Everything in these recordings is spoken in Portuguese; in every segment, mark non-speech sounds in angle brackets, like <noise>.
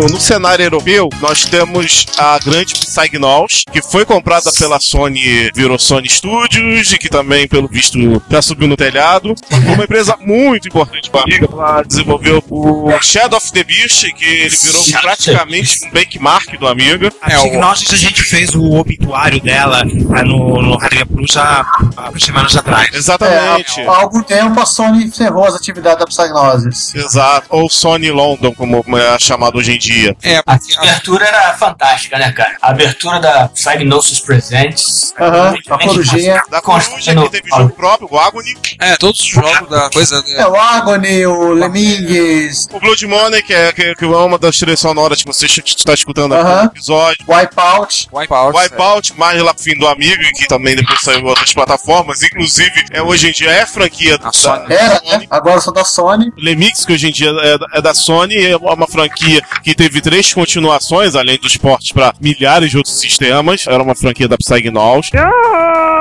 No, cenário europeu, nós temos a grande Psygnaus, que foi comprada pela Sony, virou Sony Studios, e que também, pelo visto, já subiu no telhado. Uma empresa muito importante para a Amiga. Ela desenvolveu o Shadow of the Beast, que ele virou Shadow praticamente um benchmark do Amiga. A Psygnosis a gente fez o obituário dela ah, no, no Plus há, há semanas atrás. Exatamente. É, há algum tempo a Sony encerrou as atividades da Psygnosis. Exato. Ou Sony London, como é chamado hoje em dia. É, A abertura era fantástica, né, cara? A abertura da Psygnosis Presents. Aham, a corujinha. Da Coruja, que teve jogo próprio, o Agony. É, todos os jogos da coisa. É o Agony, o Lemmings, O Blood Money, que é, que, que é uma das trilhas sonoras que você está escutando aqui no episódio. Wipeout. Wipeout. Wipeout, mais lá pro fim do Amigo, que também depois saiu em outras plataformas. Inclusive, é, hoje em dia é franquia da Sony. Era, né? Agora só da Sony. Lemix, que hoje em dia é, da- é da Sony, é uma franquia que teve três continuações, além dos portes para milhares outros sistemas. Era uma franquia da Psygnaus. Ah,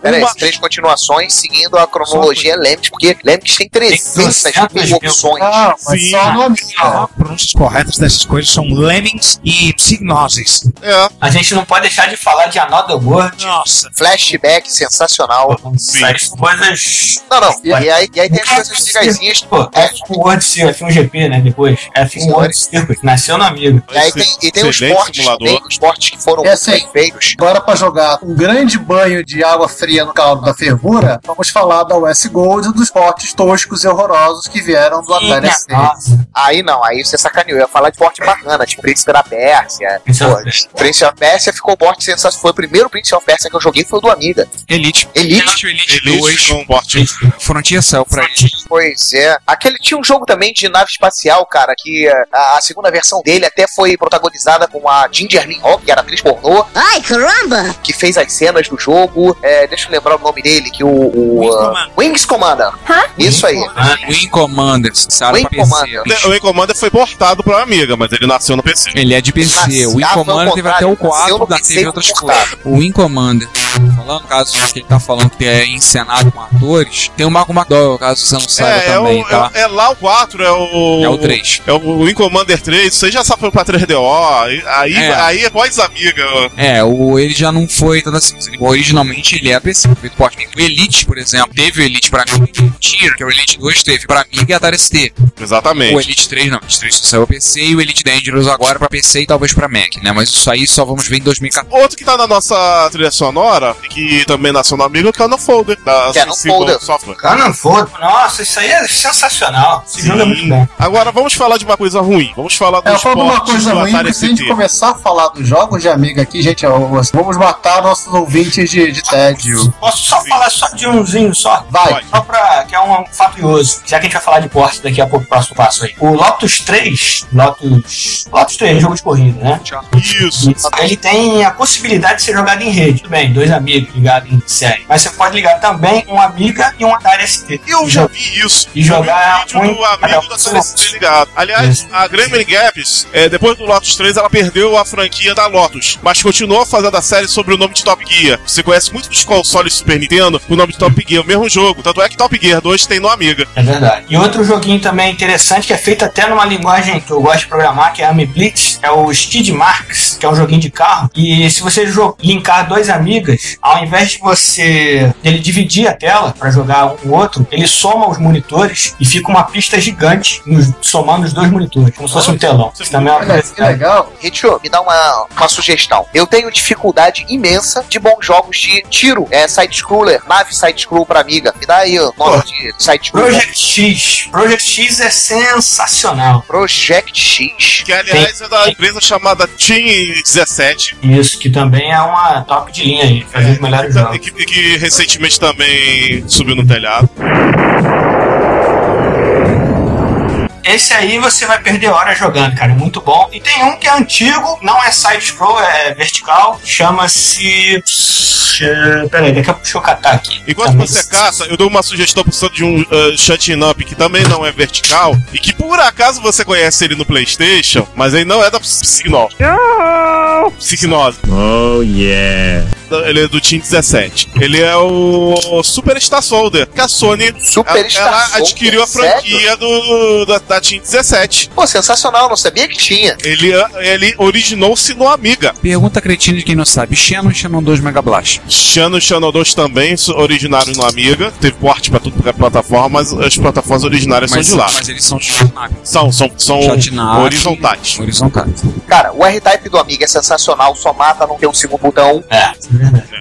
peraí, Uma- três continuações seguindo a cronologia Lemmings, porque Lemmings tem 300 mil opções. Ah, mas Sim. só no As pronúncias corretas dessas coisas são Lemmings e Psygnosis. É, A gente não pode deixar de falar de Another World. Nossa. Flashback sensacional. Essas coisas. Não, não. E aí, e aí tem as coisas legaisinhas. Pô, F1 World Circuit, F1 GP, né? Depois. F1 World Circuit, nasceu no amigo. E aí tem, e tem os portes, simulador. tem os portes que foram É bem feitos. Agora, para jogar um grande banho de água fria no caldo da fervura, vamos falar da US Gold e dos portes toscos e horrorosos que vieram do Atari nossa. Aí não, aí você sacaneou. Eu ia falar de porte bacana, tipo Príncipe da Pérsia. Prince of Pô, Persia. Prince of Persia ficou porte sensacional. Foi o primeiro Prince of Persia que eu joguei, foi o do Amiga. Elite. Elite. Elite, Elite 2. com porte. Frontier saiu pra ele. Pois é. Aquele tinha um jogo também de nave espacial, cara, que eh, a, a segunda versão dele até foi protagonizada com a Ginger Lynn Hawk, que era atriz pornô, Ai, caramba! que fez as cenas do jogo. É, deixa eu lembrar o nome dele, que o. o Wing ah, Commander. Wings Commander. Isso aí. Wing Commander, saiu Wing PC. Commander. O Wing Commander foi portado pra Amiga, mas ele nasceu no PC. Ele é de PC. Nasceu- o Wing ah, Commander teve até o contrário, nasceu 4, no da teve outras coisas. O Wing Commander, falando, caso que ele tá falando que é encenado com atores, tem o Marco McDowell, caso você não saiba É, é, também, o, tá? é, é lá o 4, é o. É o 3. É o Wing Commander 3, isso aí já saiu pra 3DO. aí- É. aí é pós-amiga. É, o, ele já não foi tanto assim. Ele- Originalmente ele é PC. feito porte. O Elite, por exemplo, teve o Elite pra mim. O Tier, que é o Elite 2, teve pra mim e a Atari ST. Exatamente. O Elite 3 não, o Elite 3 só saiu PC e o Elite Dangerous agora pra PC e talvez pra Mac, né? Mas isso aí só vamos ver em 2014. Outro que tá na nossa trilha sonora, e que também nasceu no amigo, é o Canon Folder, da Canon Folder. Software. Canon Foda. Nossa, isso aí é sensacional. Esse jogo é muito bom. Agora vamos falar de uma coisa ruim. Vamos falar É, dos falando uma coisa do ruim, Atari que se a gente começar a falar dos jogos de amiga aqui, gente, vamos matar nossos ouvintes de, de Não, tédio. Posso só falar só de umzinho só? Vai. Só pra. que é um fato curioso. Já que a gente vai falar de porte daqui a pouco, próximo passo aí. O Lotus 3, Lotus. Lotus 3, jogo de corrida, né? Isso. Ele tem a possibilidade de ser jogado em rede. Tudo bem, dois amigos ligados em série. Mas você pode ligar também um Amiga e um Atari ST. Eu já vi isso. E jogar um vídeo do um- amigo da CLST ligado. Aliás, a Gremlin Gaps, é, depois do Lotus 3, ela perdeu a franquia da Lotus, mas continuou fazendo a série sobre o nome de Top Gear. Você conhece muito dos consoles Super Nintendo o nome de Top Gear, o mesmo jogo. Tanto é que Top Gear 2 tem no Amiga. É verdade. E outro joguinho também interessante, que é feito até numa linguagem que eu gosto de programar, que é a Ami Blitz, é o Skid Marks, que é um joguinho de carro. E se você linkar dois amigas, ao invés de você ele dividir a tela para jogar um com o outro, ele soma os monitores e fica uma pista gigante nos- somando os dois monitores, como se fosse um telão. Isso também é uma Olha que curiosidade. legal. Ritio, me dá uma, uma sugestão. Eu tenho dificuldade imensa de bons jogos de tiro, é side-scroller, nave side-scroll pra amiga. Me dá aí o nome de side-scroller. Project X. Project X é sensacional. Project X. Que, aliás, é da empresa chamada Team 17. Isso, que também é uma top de linha aí, fazer os melhores E jogos. que, e que recentemente também subiu no telhado. Esse aí você vai perder horas jogando, cara. é Muito bom. E tem um que é antigo, não é side-scroll, é vertical. Chama-se. Peraí, daqui a pouco deixa eu catar aqui. Enquanto Também- você caça, eu dou uma sugestão pro de um uh, shutting up que também não é vertical e que por acaso você conhece ele no PlayStation, mas ele não é da Psygnos. Psygnose. Oh yeah. Ele é do Team 17. Ele é o Superstar Soldier, que a Sony Superstar ela, ela Soldier, adquiriu a franquia do, da, da Team 17. Pô, sensacional, não sabia que tinha. Ele, ele originou-se no Amiga. Pergunta cretina de quem não sabe. Shannon e Shannon 2 Mega Blast. E Shannon 2 também originaram no Amiga. Teve porte pra tudo é plataforma, mas as plataformas originárias Mas, são de lá. mas eles são shotnap. São, são, são horizontais. Horizontais. Cara, o R-Type do Amiga é sensacional, só mata, não tem um segundo botão. É,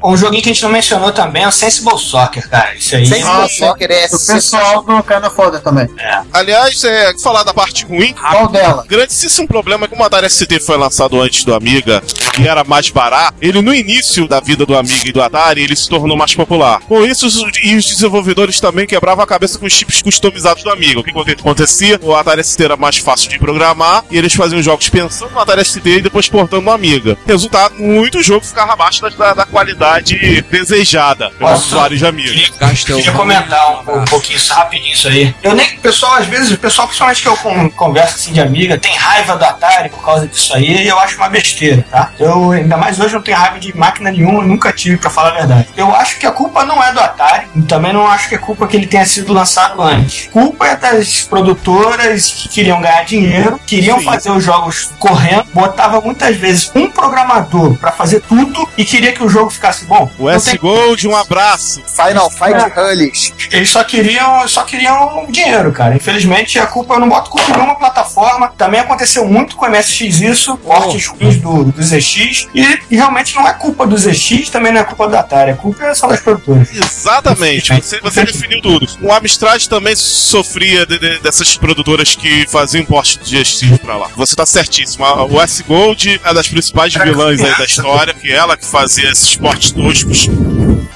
Um joguinho que a gente não mencionou também é o Sensible Soccer, cara. Isso aí. Sem Ah, Soccer é O pessoal do Kinda Foda também. Aliás, é, falar da parte ruim, Qual dela? grandíssimo problema é que o Atari ST foi lançado antes do Amiga e era mais barato. Ele, no início da vida do Amiga e do Atari, ele se tornou mais popular. Com isso, os, e os desenvolvedores também quebravam a cabeça com os chips customizados do Amiga. O que aconte- acontecia? O Atari ST era mais fácil de programar e eles faziam jogos pensando no Atari ST e depois portando no Amiga. Resultado, muito jogo ficava abaixo da, da, da qualidade desejada pelos Nossa. usuários de Amiga. Gastel. Queria comentar um, um pouquinho isso rapidinho isso aí. Eu nem, pessoal, às vezes, o pessoal, principalmente que eu con- converso assim de amiga, tem raiva do Atari por causa disso aí, e eu acho uma besteira, tá? Eu, ainda mais hoje, não tenho raiva de máquina nenhuma, nunca tive, pra falar a verdade. Eu acho que a culpa não é do Atari, e também não acho que é culpa que ele tenha sido lançado antes. Culpa é das produtoras que queriam ganhar dinheiro, queriam Sim. fazer os jogos correndo, botava muitas vezes um programador pra fazer tudo e queria que o jogo ficasse bom. O Não S tem- Gold, um abraço. Final Fight É. Hullies. eles só queriam, só queriam dinheiro, cara. Infelizmente, a culpa eu não boto culpa em nenhuma plataforma. Também aconteceu muito com o MSX isso, portes ruins do, do ZX. E, e realmente não é culpa do ZX, também não é culpa da Atari. A culpa é só das produtoras. Exatamente, <laughs> você, você definiu tudo. O Amstrad também sofria de- de- dessas produtoras que faziam porte de GX pra lá. Você tá certíssimo. A- O S Gold é das principais vilãs aí da história, que ela que fazia esses portes toscos.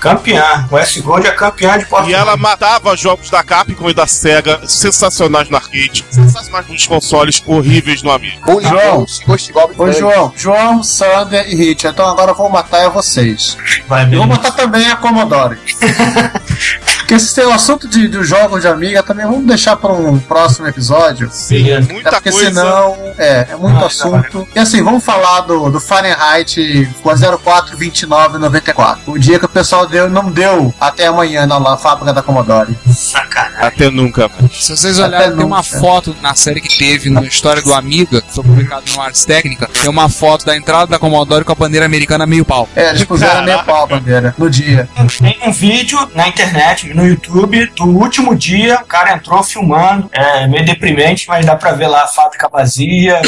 Campeã. O S-Gold é campeã de porte E ela matava jogos da Capcom e da Sega, sensacionais no arcade, sensacionais nos consoles, horríveis no amigo. João. Ghost, Ghost Goblin Ô. João, João, Sander e Hit. Então agora eu vou matar é vocês. Vai bem. vou matar também a Commodore. <laughs> Porque esse tem o assunto de, dos jogos de Amiga também vamos deixar para um próximo episódio. Beleza. É Muita porque coisa. senão é, é muito Ah, tá, assunto. E assim, vamos falar do, do Fahrenheit 042994. O dia que o pessoal deu, não deu até amanhã na, na fábrica da Commodore. Sacanagem. Até nunca. Se vocês olharem, Até tem uma nunca. foto na série que teve na história do Amiga, que foi publicado no Ars Técnica, tem uma foto da entrada da Commodore com a bandeira americana meio pau. É, eles puseram Caraca. meio pau a bandeira no dia. Tem um vídeo na internet no YouTube do último dia, o cara entrou filmando, é meio deprimente, mas dá pra ver lá a fábrica vazia.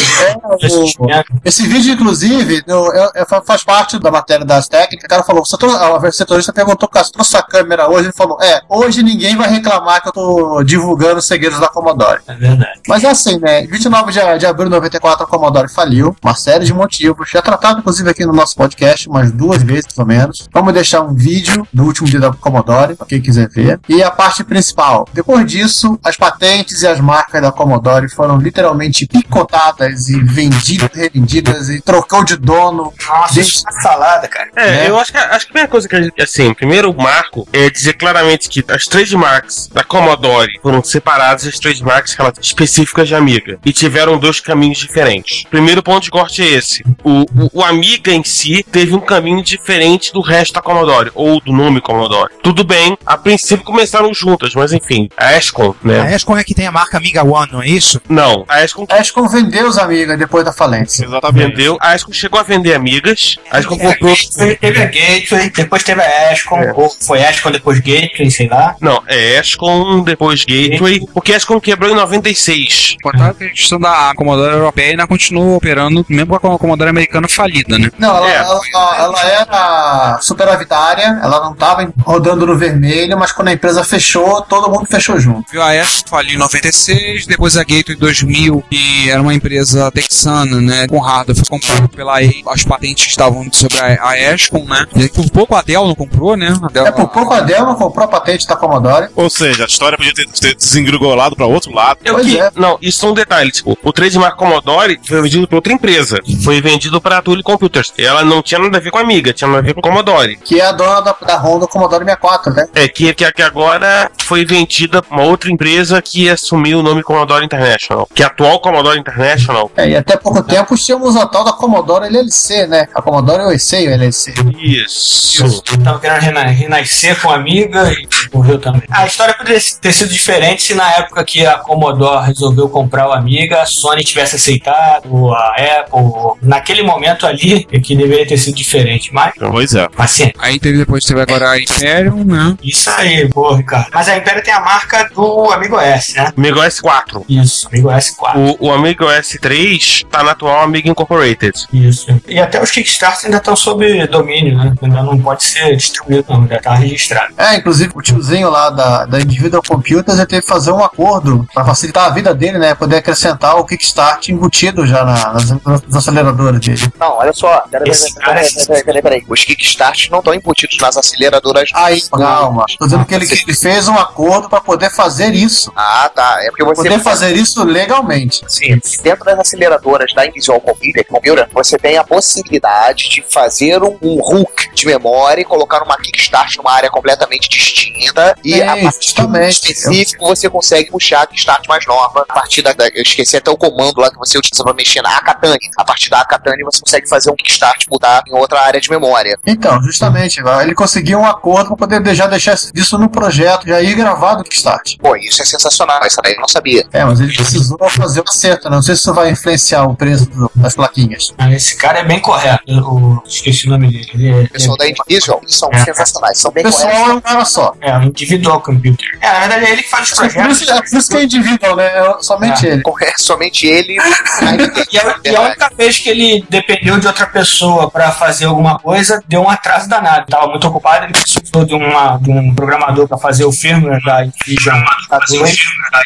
o- Esse vídeo, inclusive, eu- eu- eu- faz parte da matéria das técnicas. O cara falou: você trouxe, a setorista perguntou, cara, você trouxe a câmera hoje? Ele falou: é, hoje ninguém vai reclamar que eu tô divulgando os segredos da Commodore. É verdade. Mas é assim, né? 29 de, de abril de 94, a Commodore faliu. Uma série de motivos. Já tratado, inclusive, aqui no nosso podcast, umas duas vezes, pelo menos. Vamos deixar um vídeo do último dia da Commodore, pra quem quiser E a parte principal. Depois disso, as patentes e as marcas da Commodore foram literalmente picotadas e vendidas, revendidas e trocou de dono. Nossa, Desde- é salada, cara. É, né? eu acho que, acho que a primeira coisa que a gente, assim, o primeiro marco é dizer claramente que as trademarks da Commodore foram separadas das trademarks rela- específicas de Amiga e tiveram dois caminhos diferentes. O primeiro ponto de corte é esse: o, o, o Amiga em si teve um caminho diferente do resto da Commodore ou do nome Commodore. Tudo bem, a princípio começaram juntas, mas enfim, a Ascom, A né? Escom é que tem a marca Amiga One, não é isso? Não, a Ascom A Escom vendeu os amigas depois da falência. Exatamente. vendeu, a Ascom chegou a vender amigas, a Ascom comprou. Teve, teve a Gateway, depois teve a Ascom, É. ou foi Ascom, depois Gateway, sei lá. Não, é Ascom, depois Gateway, porque a Ascom quebrou em 96. Contato que a questão da Commodore europeia ainda continua operando, mesmo com a Commodore americana falida, né? Não, ela, É. ela, ela- ela era superavitária, ela não estava rodando no vermelho, mas quando a empresa fechou, todo mundo fechou junto. Viu, A Escom faliu em 96, depois a Gateway em 2000, que era uma empresa texana, né, com hardware, foi comprada pela EI, as patentes estavam sobre a, a Escom, né, e por pouco a Dell não comprou, né, a Dell, É por pouco a Dell não comprou a patente da Commodore. Ou seja, a história podia ter, ter desengringolado pra outro lado. Eu Pois que, é. Não, isso são detalhes. Tipo, o trademark Commodore foi vendido para outra empresa. Foi vendido para a Tully Computers. Ela não tinha nada a ver com a Amiga, tinha nada a ver com Commodore. Que é a dona da, da Honda Commodore 64, né? É, que, que, que agora foi vendida uma outra empresa que assumiu o nome Commodore International. Que é a atual Commodore International. É, e até pouco tempo tínhamos a tal da Commodore LLC, né? A Commodore USA LLC. Isso. Tava querendo rena- renascer com a amiga e morreu também. A história poderia ter sido diferente se na época que a Commodore resolveu comprar o Amiga, a Sony tivesse aceitado, ou a Apple. Naquele momento ali, é que deveria ter sido diferente. Mas, Pois é. paciência. aí teve depois teve agora a Imperium, né, Isso aí, boa, Ricardo. Mas a Império tem a marca do Amigo S, né? Amiga OS 4. Isso, Amigo S4. O, o Amiga OS 3 tá na atual Amiga Incorporated. Isso. E até os Kickstarters ainda estão sob domínio, né? Ainda não pode ser distribuído, não, já tá registrado. É, inclusive o tiozinho lá da, da Individual Computers ele teve que fazer um acordo para facilitar a vida dele, né? Poder acrescentar o Kickstart embutido já na- nas, nas aceleradoras dele. Não, olha só. Peraí, peraí, peraí, peraí, peraí. Os Kickstarts não estão embutidos nas aceleradoras. Aí, calma. Tô dizendo que ele, ele fez um acordo para poder fazer isso. Ah, tá. É porque você. Poder fazer isso legalmente. Sim. Dentro das aceleradoras da Invisual Computer, Computer, você tem a possibilidade de fazer um, um hook de memória e colocar uma Kickstart numa área completamente distinta e É, a partir justamente. específico você consegue puxar a Kickstart mais nova a partir da, da- eu esqueci até o comando lá que você utiliza para mexer na Akatane. A partir da Akatane você consegue fazer um Kickstart mudar em outra área de memória. Então, justamente, ele conseguiu um acordo para poder já deixar isso no projeto, já ir gravado o Kickstart. Pô, isso é sensacional. Isso daí eu não sabia. É, mas ele precisou fazer o acerto, né? Não sei se isso vai influenciar o preço do- das plaquinhas. Ah, Esse cara é bem correto. Eu esqueci o nome dele. Ele é, O pessoal da Invisual, eles são É. sensacionais. São O bem pessoal corretos. é um cara só. é um individual computer. É, na verdade é ele que faz os Por projetos. isso, é por isso que é individual, né? É somente ele. É somente ele. <laughs> E a, e a única vez que ele dependeu de outra pessoa pra fazer alguma coisa, deu um atraso danado. Tava muito ocupado, ele precisou de, uma, de um programador pra fazer o firmware da Infusion K2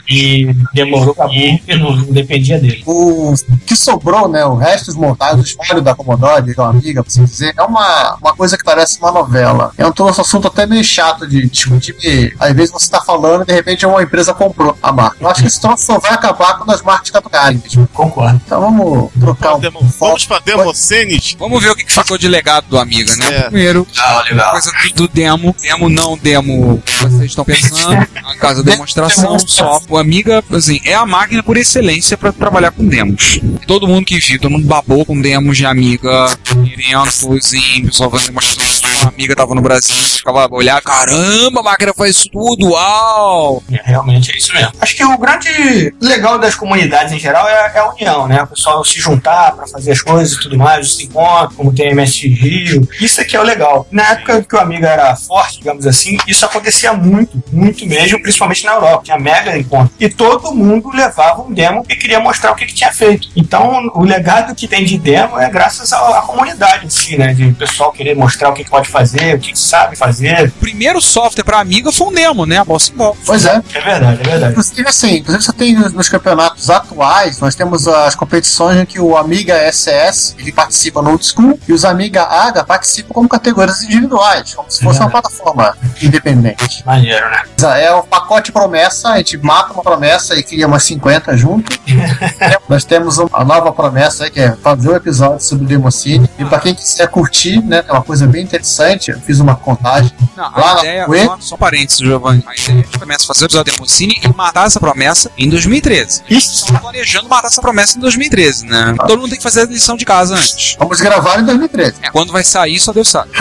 e demorou pra burro porque não, não dependia dele. O que sobrou, né? O resto dos montados, o espólio da Commodore, que é uma amiga, pra assim dizer, é uma, uma coisa que parece uma novela. É um troço assunto até meio chato de discutir, porque às vezes você tá falando e de repente uma empresa comprou a marca. Eu acho que esse troço só vai acabar quando as marcas caducarem. mesmo. Concordo. Então vamos trocar um Demo- Vamos pra Democenes. Vamos ver o que que ficou de legado do Amiga, né? É. Primeiro, Legal, legal. coisa do demo, demo não demo, vocês estão pensando, a casa da demonstração, só. O Amiga, assim, é a máquina por excelência para trabalhar com demos. Todo mundo que viu, todo mundo babou com demos de Amiga, eventos, em pessoal fazendo demonstrações uma amiga tava no Brasil, ficava olhar, caramba, a máquina faz isso tudo, uau! É, realmente é isso mesmo. Acho que o grande legal das comunidades em geral é, é a união, né? O pessoal se juntar pra fazer as coisas e tudo mais, os encontros, como tem a MST Rio. Isso aqui é o legal. Na época que o Amiga era forte, digamos assim, isso acontecia muito, muito mesmo, principalmente na Europa. Tinha mega encontro. E todo mundo levava um demo e queria mostrar o que, que tinha feito. Então, o legado que tem de demo é graças à, à comunidade em si, né? De o pessoal querer mostrar o que, que pode fazer, o que, sabe fazer. O primeiro software pra Amiga foi um demo, né? A Bossa Ball. Pois é. É verdade, é verdade. Inclusive, assim, inclusive você tem nos, campeonatos atuais, nós temos as competições em que o Amiga SS ele participa no Old School e os Amiga AGA participam como categorias individuais, como se fosse É. uma plataforma independente. Maneiro, né? É o pacote promessa, a gente mata uma promessa e cria umas 50 junto. <laughs> Nós temos um- a nova promessa que é fazer um episódio sobre o Democine. E pra quem quiser curtir, né, é uma coisa bem interessante. Eu fiz uma contagem. Não, Lá a na ideia, Ué? só, só um parênteses, Giovanni. A ideia é que começa a fazer o episódio Democine e matar essa promessa em 2013. Isso. Estão planejando matar essa promessa em 2013, né? Todo mundo tem que fazer a lição de casa antes. Vamos gravar em 2013. É, quando vai sair, só Deus sabe.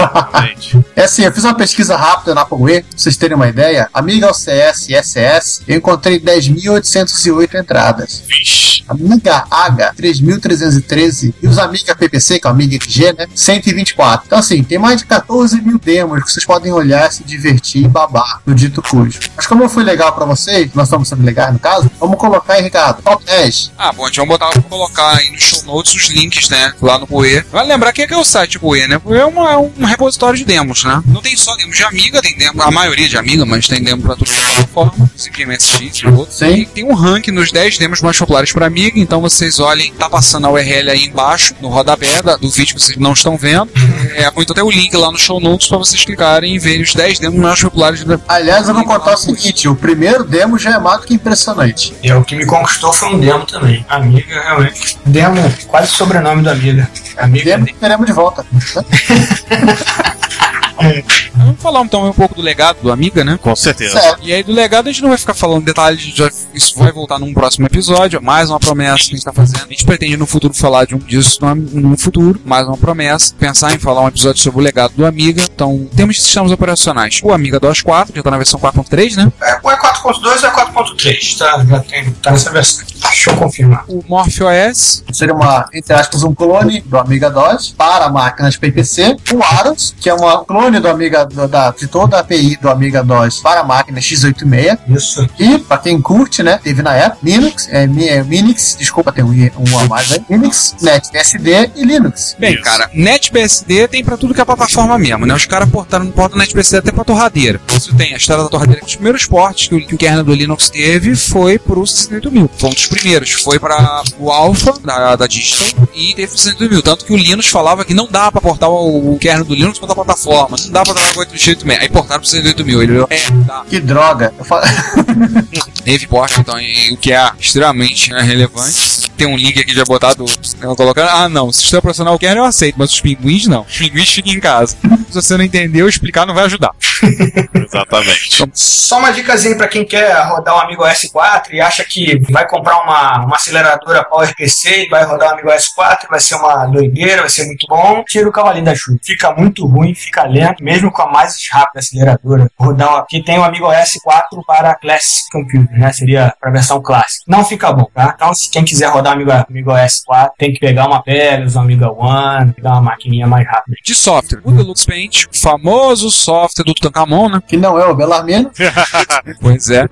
É assim, eu fiz uma pesquisa rápida na Power, pra vocês terem uma ideia. Amiga OCS e SS, eu encontrei 10.808 entradas. Vixe. Amiga H, 3.313. E os Amiga PPC, que é o Amiga XG, né? 124. Então, assim, tem mais de 14 mil demos que vocês podem olhar, se divertir e babar no dito cujo. Mas como eu fui legal pra vocês, nós estamos sendo legais no caso, vamos colocar aí, Ricardo, top 10. Ah, bom, a gente vai botar, vou colocar aí nos show notes os links, né? Lá no Poe. Vale lembrar que é que é o site Poe, né? Poe é, uma- é um repositório de demos, né? Não tem só demos de Amiga, tem demo, a maioria de Amiga, mas tem demo pra tudo é plataforma, inclusive MSX e outros. Sim. E tem um ranking nos 10 demos mais populares para Amiga, então vocês olhem, tá passando a URL aí embaixo, no rodapé da- do vídeo que vocês não estão vendo. É, ou então tem o link lá no show notes pra vocês clicarem e verem os 10 demos mais populares da Aliás, eu vou contar o seguinte: o primeiro demo já é mais do que impressionante. E o que me conquistou foi um demo também. Amiga, realmente. Demo, quase sobrenome da amiga. Amiga. Demo teremos de volta. <laughs> Vamos falar então um pouco do legado do Amiga, né? Com certeza. Certo. E aí do legado a gente não vai ficar falando detalhes, já, isso vai voltar num próximo episódio, mais uma promessa que a gente tá fazendo. A gente pretende no futuro falar de um disso no, no futuro, mais uma promessa, pensar em falar um episódio sobre o legado do Amiga. Então, temos sistemas operacionais. O Amiga DOS 4, já tá na versão 4.3, né? É, ou é 4.2 ou é 4.3, tá? Já tem, tá nessa versão. Deixa eu confirmar. O MorphOS, Seria uma, entre aspas, um clone do Amiga DOS para máquinas PPC. O Aros, que é uma clone do Amiga do- da, de toda a API do Amiga DOS para máquina x86. Isso. E, para quem curte, né, teve na época Linux, é, é, Minix, desculpa, tem um, um a mais aí. Linux, NetBSD e Linux. Bem, Isso. cara, NetBSD tem pra tudo que é plataforma mesmo, né? Os caras portaram, portam NetBSD até pra torradeira. Isso tem a história da torradeira. Os primeiros portes que o, que o kernel do Linux teve foi pro 68000. Foi um dos primeiros. Foi para o Alpha da, da Digital e teve o 68000. Tanto que o Linux falava que não dá pra portar o, o kernel do Linux pra outra plataforma. Não dá pra trabalhar com 886. Aí portaram pro 68000. Ele falou, é, dá. Que droga. Eu falo... <laughs> Teve porte, então, o que é extremamente né, relevante. Tem um link aqui já botado, eu colocando, ah não, o sistema operacional kernel eu aceito, mas os pinguins não. Os pinguins ficam em casa. <laughs> Se você não entendeu, explicar não vai ajudar. <laughs> Exatamente. Só uma dicasinha pra quem quer rodar um Amigo S4 e acha que vai comprar uma, uma aceleradora PowerPC e vai rodar um Amigo S4, vai ser uma doideira, vai ser muito bom. Tira o cavalinho da chuva. Fica muito ruim, fica lento, mesmo com a mais rápida aceleradora. Rodar um- aqui tem o Amigo S4 para Classic Computer, né? Seria para versão clássica. Não fica bom, tá? Então, se quem quiser rodar um Amigo, Amigo S4, tem que pegar uma Pegasus, um Amiga One, pegar uma maquininha mais rápida. De software, o Deluxe Paint, o famoso software do Tutankamon, né? que não é o Belarmino. <laughs> Pois é.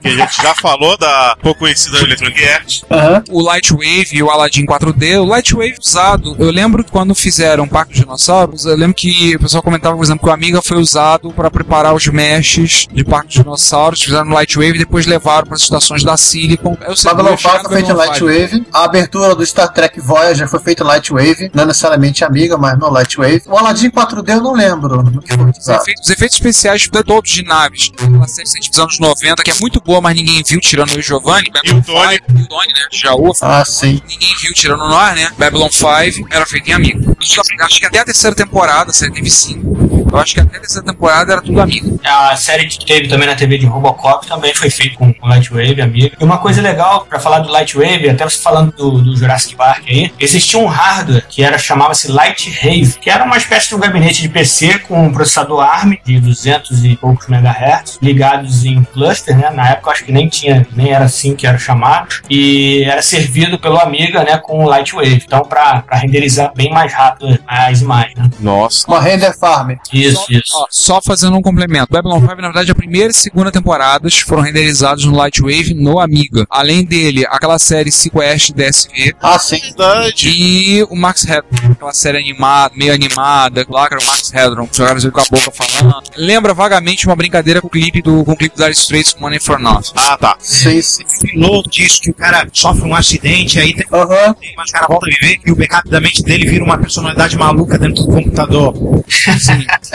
que a gente já falou da pouco conhecida Electronic Arts. Aham. o Lightwave e o Aladdin 4D. O Lightwave usado, eu lembro que quando fizeram o Parque dos Dinossauros, eu lembro que o pessoal comentava, por exemplo, que o Amiga foi usado para preparar os meshes de Parque dos Dinossauros, fizeram no Lightwave e depois levaram para as estações da Silicon. Eu sei, eu Babylon ia chegar 5 no foi feito em Babylon 5. Lightwave. A abertura do Star Trek Voyager foi feita em Lightwave. Não necessariamente Amiga, mas no Lightwave. O Aladdin 4D eu não lembro. no que foi Os usado. efeitos, os efeitos especiais de todos de naves. Aquela série dos anos 90, que é muito boa, mas ninguém viu, tirando e o Giovanni. E o Tony. E o Tony, né? Jaú. Ah, sim. Ninguém viu tirando nós, né? Babylon 5 era feito em amigo. Acho que até a terceira temporada, a série teve cinco. Eu acho que até essa temporada era tudo amigo. A série que teve também na TV de Robocop também foi feita com o Lightwave, amigo. E uma coisa legal pra falar do Lightwave, até você falando do, do Jurassic Park aí, existia um hardware que era chamava-se Lightrave, que era uma espécie de um gabinete de PC com um processador ARM de 200 e poucos megahertz, ligados em cluster, né? Na época eu acho que nem tinha, nem era assim que era chamado, e era servido pelo Amiga, né, com o Lightwave. Então, pra, pra renderizar bem mais rápido as imagens, né? Nossa. Uma render farm. Isso, isso. Ó, só fazendo um complemento. Babylon 5, na verdade, a primeira e segunda temporadas foram renderizados no Lightwave no Amiga. Além dele, aquela série Sequest DSV Ah, sim. Verdade. e o Max Headroom, aquela série animada, meio animada, lá que era o Max Headroom, que jogaram ele com a boca falando. Lembra vagamente uma brincadeira com o clipe do, com o clipe do Dire Straits Money for Nothing. Ah, tá. Sim, sim. piloto disso, que o cara sofre um acidente, aí tem, Aham. tem mas o cara volta a viver e o backup da mente dele vira uma personalidade maluca dentro do computador. <laughs>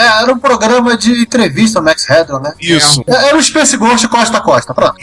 É, era um programa de entrevista, Max Headroom, né? Isso. É, Era o Space Ghost costa a costa, pronto.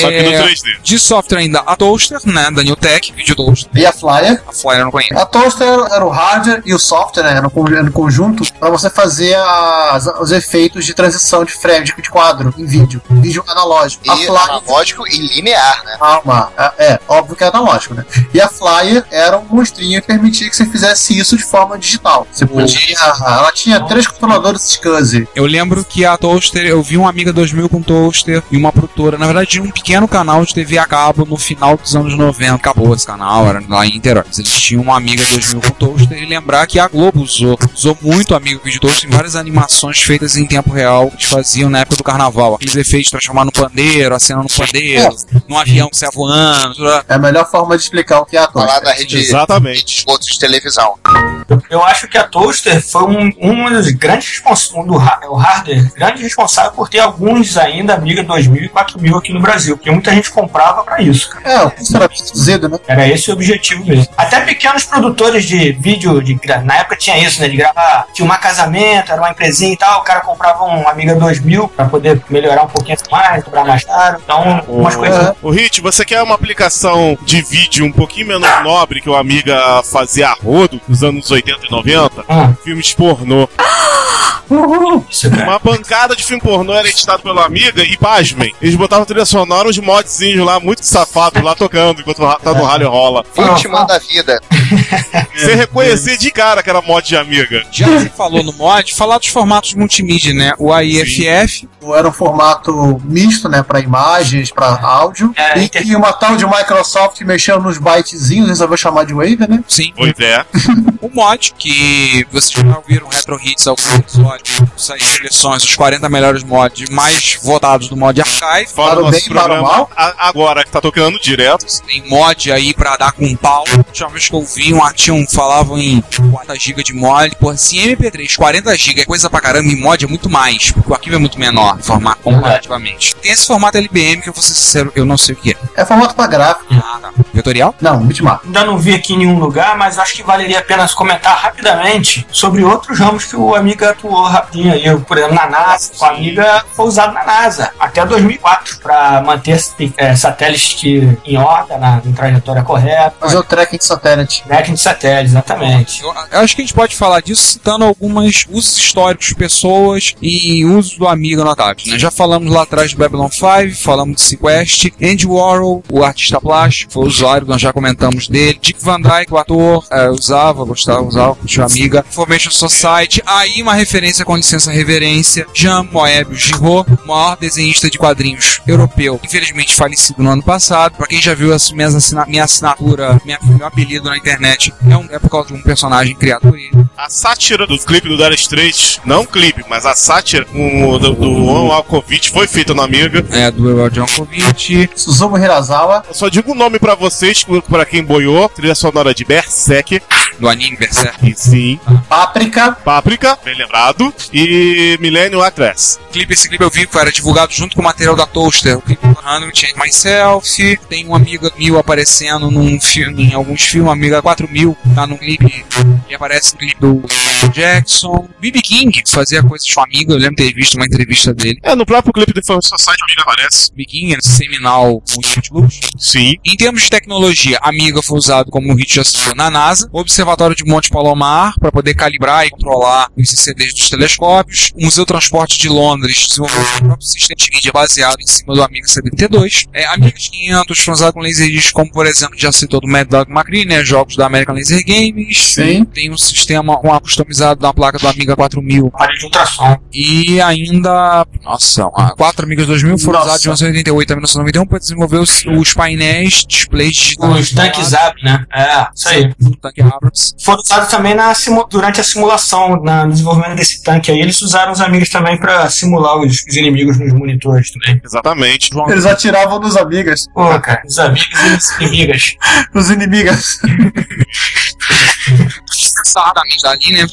Só que no É, 3D. de software ainda, a Toaster, né, da New Tech, Video Toaster. E a Flyer. A Flyer eu não conheço. A Toaster era o hardware e o software, né? Era no conjunto para você fazer as- os efeitos de transição de frame, de de quadro em vídeo. Vídeo analógico. A E Flyer. analógico e linear, né? Calma, é, é, óbvio que é analógico, né? E a Flyer era um monstrinho que permitia que você fizesse isso de forma digital. Você podia. Ela tinha três controladores SCSI. Eu lembro que a Toaster, eu vi uma Amiga 2000 com Toaster e uma produtora, na verdade, um pequeno canal de TV a cabo no final dos anos 90. Acabou esse canal, era lá em Niterói. Eles tinham uma Amiga 2000 com Toaster e lembrar que a Globo usou, usou muito a Amiga Video Toaster em várias animações feitas em tempo real que eles faziam na época do carnaval. Aqueles efeitos de transformar no pandeiro, a cena no pandeiro, num avião que saia voando. tudo. É a melhor forma de explicar o que é a Falar Toaster. da rede Exatamente. de esgoto de televisão. Eu acho que a Toaster foi um, um dos grandes responsáveis, um o hardware, grande responsável por ter alguns ainda Amiga 2000 e 4000 aqui no Brasil, porque muita gente comprava pra isso, cara. É, o custo era né? Era esse o objetivo mesmo. Até pequenos produtores de vídeo, de, na época tinha isso, né? De gravar, tinha um casamento, era uma empresinha e tal, o cara comprava um Amiga 2000 pra poder melhorar um pouquinho mais, cobrar mais caro. Então, umas coisas. O Hit, você quer uma aplicação de vídeo um pouquinho menos nobre que o Amiga fazia a rodo nos anos 80 e 90? Ah, Filmes pornô. Cara. <laughs> Uma bancada de filme pornô era editado pelo Amiga e, pasmem, eles botavam trilha sonora, uns modzinhos lá, muito safados lá tocando enquanto tá no rally rola. <laughs> Última da vida. Você reconhecer de cara que era mod de Amiga. Já que você falou no mod, falar dos formatos multimídia, né? O AIFF, Era um formato misto, né? Pra imagens, pra áudio. É, e que uma tal de Microsoft mexendo nos bytezinhos, resolveu chamar de Wave, né? sim. Pois é. <laughs> O mod, que vocês já ouviram Retro Hits, alguns episódios, saíram seleções, os 40 melhores mods mais votados do mod Archive. Fora Para o bem e para o mal? agora que tá tocando direto. Tem mod aí pra dar com pau. A última vez que eu vi, um, um falavam em 40 GB de mod. Porra, se MP3 40 GB é coisa pra caramba, em mod é muito mais, porque o arquivo é muito menor, formato comparativamente. Tem esse formato LBM que eu vou ser sincero, eu não sei o que é. É formato pra gráfico. Ah, tá. Vetorial? Não, bitmap. Ainda não vi aqui em nenhum lugar, mas acho que valeria a pena comentar rapidamente sobre outros ramos que o Amiga atuou rapidinho aí. Por exemplo, na NASA, o Amiga foi usado na NASA até 2004 para manter é, satélites que, em órbita, na, em trajetória correta. Fazer o tracking de satélite. Tracking de satélite, exatamente. Eu, eu acho que a gente pode falar disso citando alguns usos históricos de pessoas e usos do Amiga notáveis. Né? Já falamos lá atrás do Babylon 5, falamos de Sequest, Andy Warhol, o artista plástico, foi usuário, nós já comentamos dele, Dick Van Dyke, o ator, é, usava, gostava, usava, tinha amiga, Information Society, aí uma referência com licença reverência, Jean Moebius Giraud, maior desenhista de quadrinhos europeu, infelizmente falecido no ano passado, pra quem já viu as minhas assina minha assinatura, minha, meu apelido na internet, é, um, é por causa de um personagem criado por ele. A sátira do clipe do Dire Straits, não clipe, mas a sátira um, do, do One Alkovich foi feita no Amiga. É, do Eval Jankovic. Suzumu Hirasawa. Eu só digo o nome pra vocês, pra quem boiou, trilha sonora de Berserk, do anime Berserk. e sim, Páprica. Páprica, bem lembrado, e Millennium Actress. Clipe, esse clipe eu vi que era divulgado junto com o material da Toaster. O clipe 100 Change Myself, tem uma amiga mil aparecendo num filme, em alguns filmes, uma amiga 4000 tá num clipe que aparece no clipe do Michael Jackson. B.B. King fazia coisas com a amiga, eu lembro de ter visto uma entrevista dele. É, no próprio clipe do Fan Society, a amiga aparece. B.B. King era seminal com Loops. Sim. Em termos de tecnologia, a Amiga foi usado como o hit citou na NASA, Observatório de Monte Palomar para poder calibrar e controlar os CCDs dos telescópios, o Museu Transporte de Londres desenvolveu o próprio sistema de mídia baseado em cima do Amiga 72, é, Amiga 500 foi usado com laserdisc como por exemplo já citou do Mad Dog McCree, né, jogos da American Laser Games, Sim. tem um sistema um customizado da placa do Amiga 4000 Aparelho de ultrassom. e ainda, nossa, quatro Amigas 2000 foram Nossa. usados de 1988 a 1991 para desenvolver os, os painéis, displays digitais. Os tanques Zap, né? É, isso aí. do tanque Abrams. Foram usados também na, durante a simulação, na, no desenvolvimento desse tanque aí. Eles usaram os amigos também pra simular os, os inimigos nos monitores também. Exatamente. Eles atiravam nos amigas, Pô, cara, os amigos e as inimigas. nos inimigas. <laughs> Dali, né?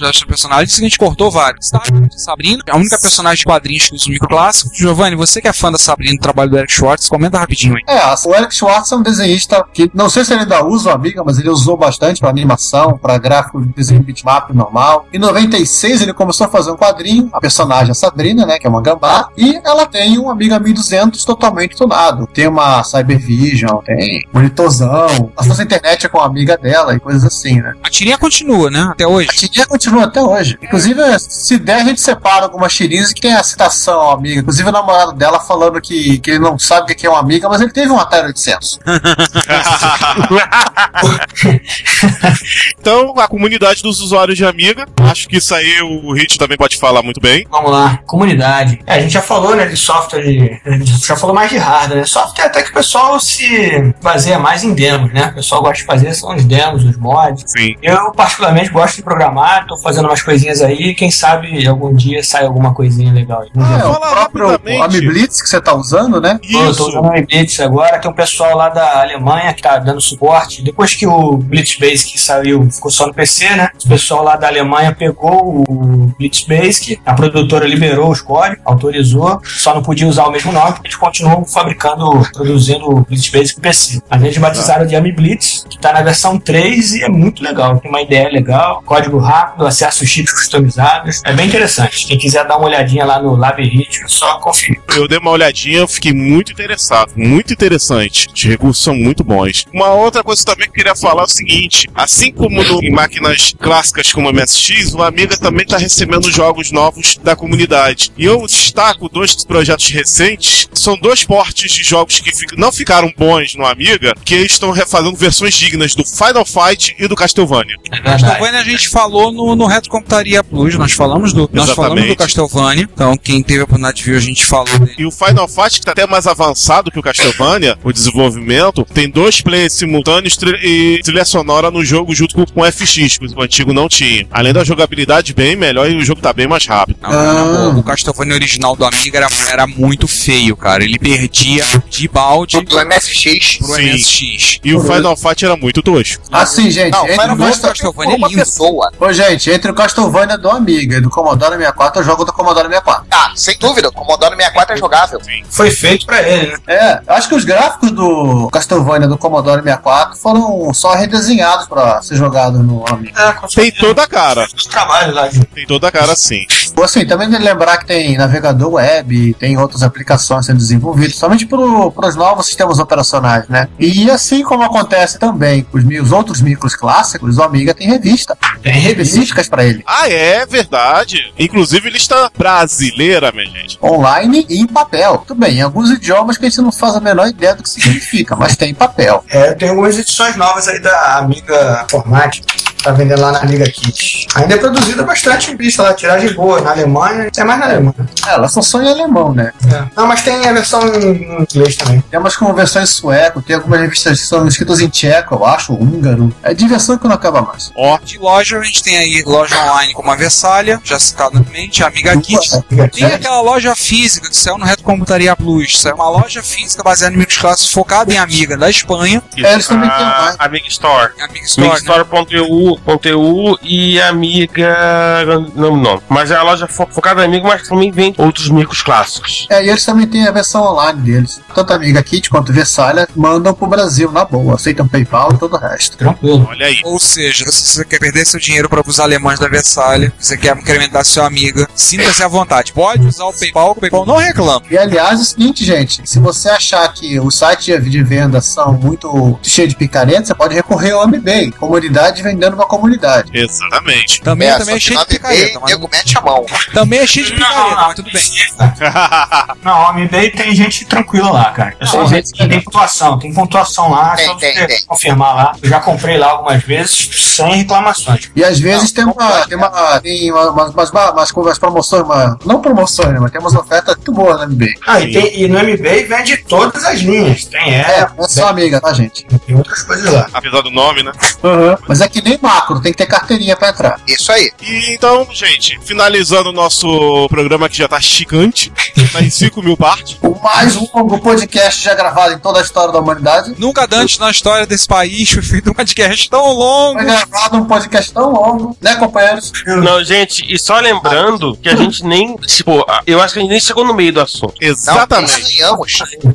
A gente cortou vários. Sarradamente Sabrina, a única personagem de quadrinhos que usa o microclássico. Giovanni, você que é fã da Sabrina do trabalho do Eric Schwartz, comenta rapidinho aí. É, o Eric Schwartz é um desenhista que não sei se ele ainda usa o Amiga, mas ele usou bastante para animação, para gráfico de desenho bitmap normal. Em 96 ele começou a fazer um quadrinho, a personagem é a Sabrina, né, que é uma gambá, e ela tem um Amiga 1200 totalmente tunado. Tem uma Cybervision, tem monitorzão, acesso à internet é com a amiga dela e coisas assim, né. A tirinha continua, né? Até hoje. A tirinha continua até hoje. Inclusive, se der, a gente separa algumas tirinhas que tem a citação ao amiga. Inclusive, o namorado dela falando que, que ele não sabe o que é uma amiga, mas ele teve um Atari 800. <laughs> então, a comunidade dos usuários de Amiga, acho que isso aí o Hit também pode falar muito bem. Vamos lá, comunidade. É, a gente já falou, né, de software, de, a gente já falou mais de hardware, né? Software até que o pessoal se baseia mais em demos, né? O pessoal gosta de fazer são os demos, os mods. Sim. Eu, particularmente, gosto de programar, tô fazendo umas coisinhas aí, quem sabe algum dia sai alguma coisinha legal aí. Ah, é, o Fala próprio rapidamente. Amiblitz que você tá usando, né? Pô, eu tô usando o Blitz agora, tem um pessoal lá da Alemanha que tá dando suporte. Depois que o Blitz Basic saiu, ficou só no PC, né? O pessoal lá da Alemanha pegou o Blitz Basic, a produtora liberou os códigos, autorizou, só não podia usar o mesmo nome, porque eles continuam fabricando, produzindo o Blitz Basic PC. A gente batizaram de AmiBlitz, que tá na versão 3 e é muito legal. Tem uma ideia legal, código rápido, acesso chips customizados. É bem interessante. Quem quiser dar uma olhadinha lá no Labyrinth, é só conferir. Eu dei uma olhadinha, fiquei muito interessado, muito interessante. Os recursos são muito bons. Uma outra coisa também que eu queria falar é o seguinte: assim como no, em máquinas clássicas como a MSX, o Amiga também está recebendo jogos novos da comunidade. E eu destaco dois projetos recentes, são dois portes de jogos que não ficaram bons no Amiga, que estão refazendo versões dignas do Final Fight e do Castlevania. É verdade. Castlevania a gente falou no, no Retro Computaria Plus, nós falamos do, nós falamos do. Castlevania. Então, quem teve a oportunidade de ver, a gente falou dele. E o Final Fight, que está até mais avançado que o Castlevania, o desenvolvimento, tem dois players simultâneos tri- e trilha sonora no jogo junto com, com o FX, que o antigo não tinha. Além da jogabilidade bem melhor e o jogo tá bem mais rápido. Não, não, o Castlevania original do Amiga era, era muito feio, cara. Ele perdia de balde Do MSX. pro Sim. MSX. E o Final Fight era muito tosco. Assim, gente, Não, entre Final Castle- Castlevania é uma lindo. pessoa. Ô, gente, entre o Castlevania do Amiga e do Commodore 64, eu jogo do Commodore 64. Ah, sem dúvida, o Commodore 64 é jogável. Foi feito pra ele, né? É, eu acho que os gráficos do Castlevania do Commodore 64 foram só redesenhados pra ser jogado no Amiga. É, Tem toda a cara. Os trabalhos lá de Tem toda a cara sim. Assim, também lembrar que tem navegador web, tem outras aplicações sendo desenvolvidas, somente para os novos sistemas operacionais, né? E assim como acontece também com os, outros micros clássicos, o Amiga tem revista, tem revista. específicas para ele, Ah, é verdade. Inclusive lista brasileira, minha gente. online e em papel. Tudo bem, em alguns idiomas que a gente não faz a menor ideia do que significa, mas tem em papel. É, tem algumas edições novas aí da Amiga Format. Tá vendendo lá na Amiga Kit. Ainda é produzida bastante em pista lá, tiragem boa. Na Alemanha, é mais na Alemanha. É, elas são só em alemão, né? É. Não, mas tem a versão em inglês também. Tem umas com versão em sueco, tem algumas revistas que são escritas em tcheco, eu acho, ou húngaro. É diversão que não acaba mais. Ó, De loja, a gente tem aí loja online como a Versalha, já citado anteriormente, a Amiga Kit. Amiga Tem aquela loja física que saiu no Retro Computaria Plus. Saiu uma loja física baseada em clássicos focada em Amiga da Espanha. É, eles também têm a mais. Amiga Store. Amiga Store, né? Amigastore.eu Com TU e Amiga. Não, não. Mas é a loja fo- focada em Amiga, mas também vende outros micros clássicos. É, e eles também têm a versão online deles. Tanto a Amiga Kit quanto Versalha mandam pro Brasil na boa. Aceitam PayPal e todo o resto. Tranquilo. Olha aí. Ou seja, se você quer perder seu dinheiro para os alemães da Versalhes, você quer incrementar seu amiga, sinta-se à vontade. Pode usar o PayPal, o PayPal não reclama. E aliás, é o seguinte, gente: se você achar que os sites de venda são muito cheios de picareta, você pode recorrer ao MBay, comunidade vendendo uma comunidade. Exatamente. Também, É, também é cheio de picareta, mas nego mete a mão. também é cheio de picareta, Não, não. mas tudo bem. <laughs> Não, o MBay tem gente tranquila lá, cara. Eu Não, gente que tem pontuação, tem pontuação lá, Tem, só tem, você tem. confirmar lá. Eu já comprei lá algumas vezes sem reclamações. E às vezes tem uma, tem uma, tem uma, umas, umas, umas, umas promoções, uma, não promoções, né, mas tem umas ofertas muito boas no MBay. Ah, e, tem- e no MBay vende todas as linhas. Tem É, não é só amiga, tá, gente? tem outras coisas lá. Apesar do nome, né? Mas é que nem macro, tem que ter carteirinha pra entrar. Isso aí. E então, gente, finalizando o nosso programa que já tá chicante, tá em 5 mil partes. O mais longo podcast já gravado em toda a história da humanidade. Nunca antes na história desse país foi feito um podcast tão longo. Foi gravado um podcast tão longo, né, companheiros? Não, gente, e só lembrando que a gente nem. Tipo, eu acho que a gente nem chegou no meio do assunto. Não, Exatamente. nem arranhamos.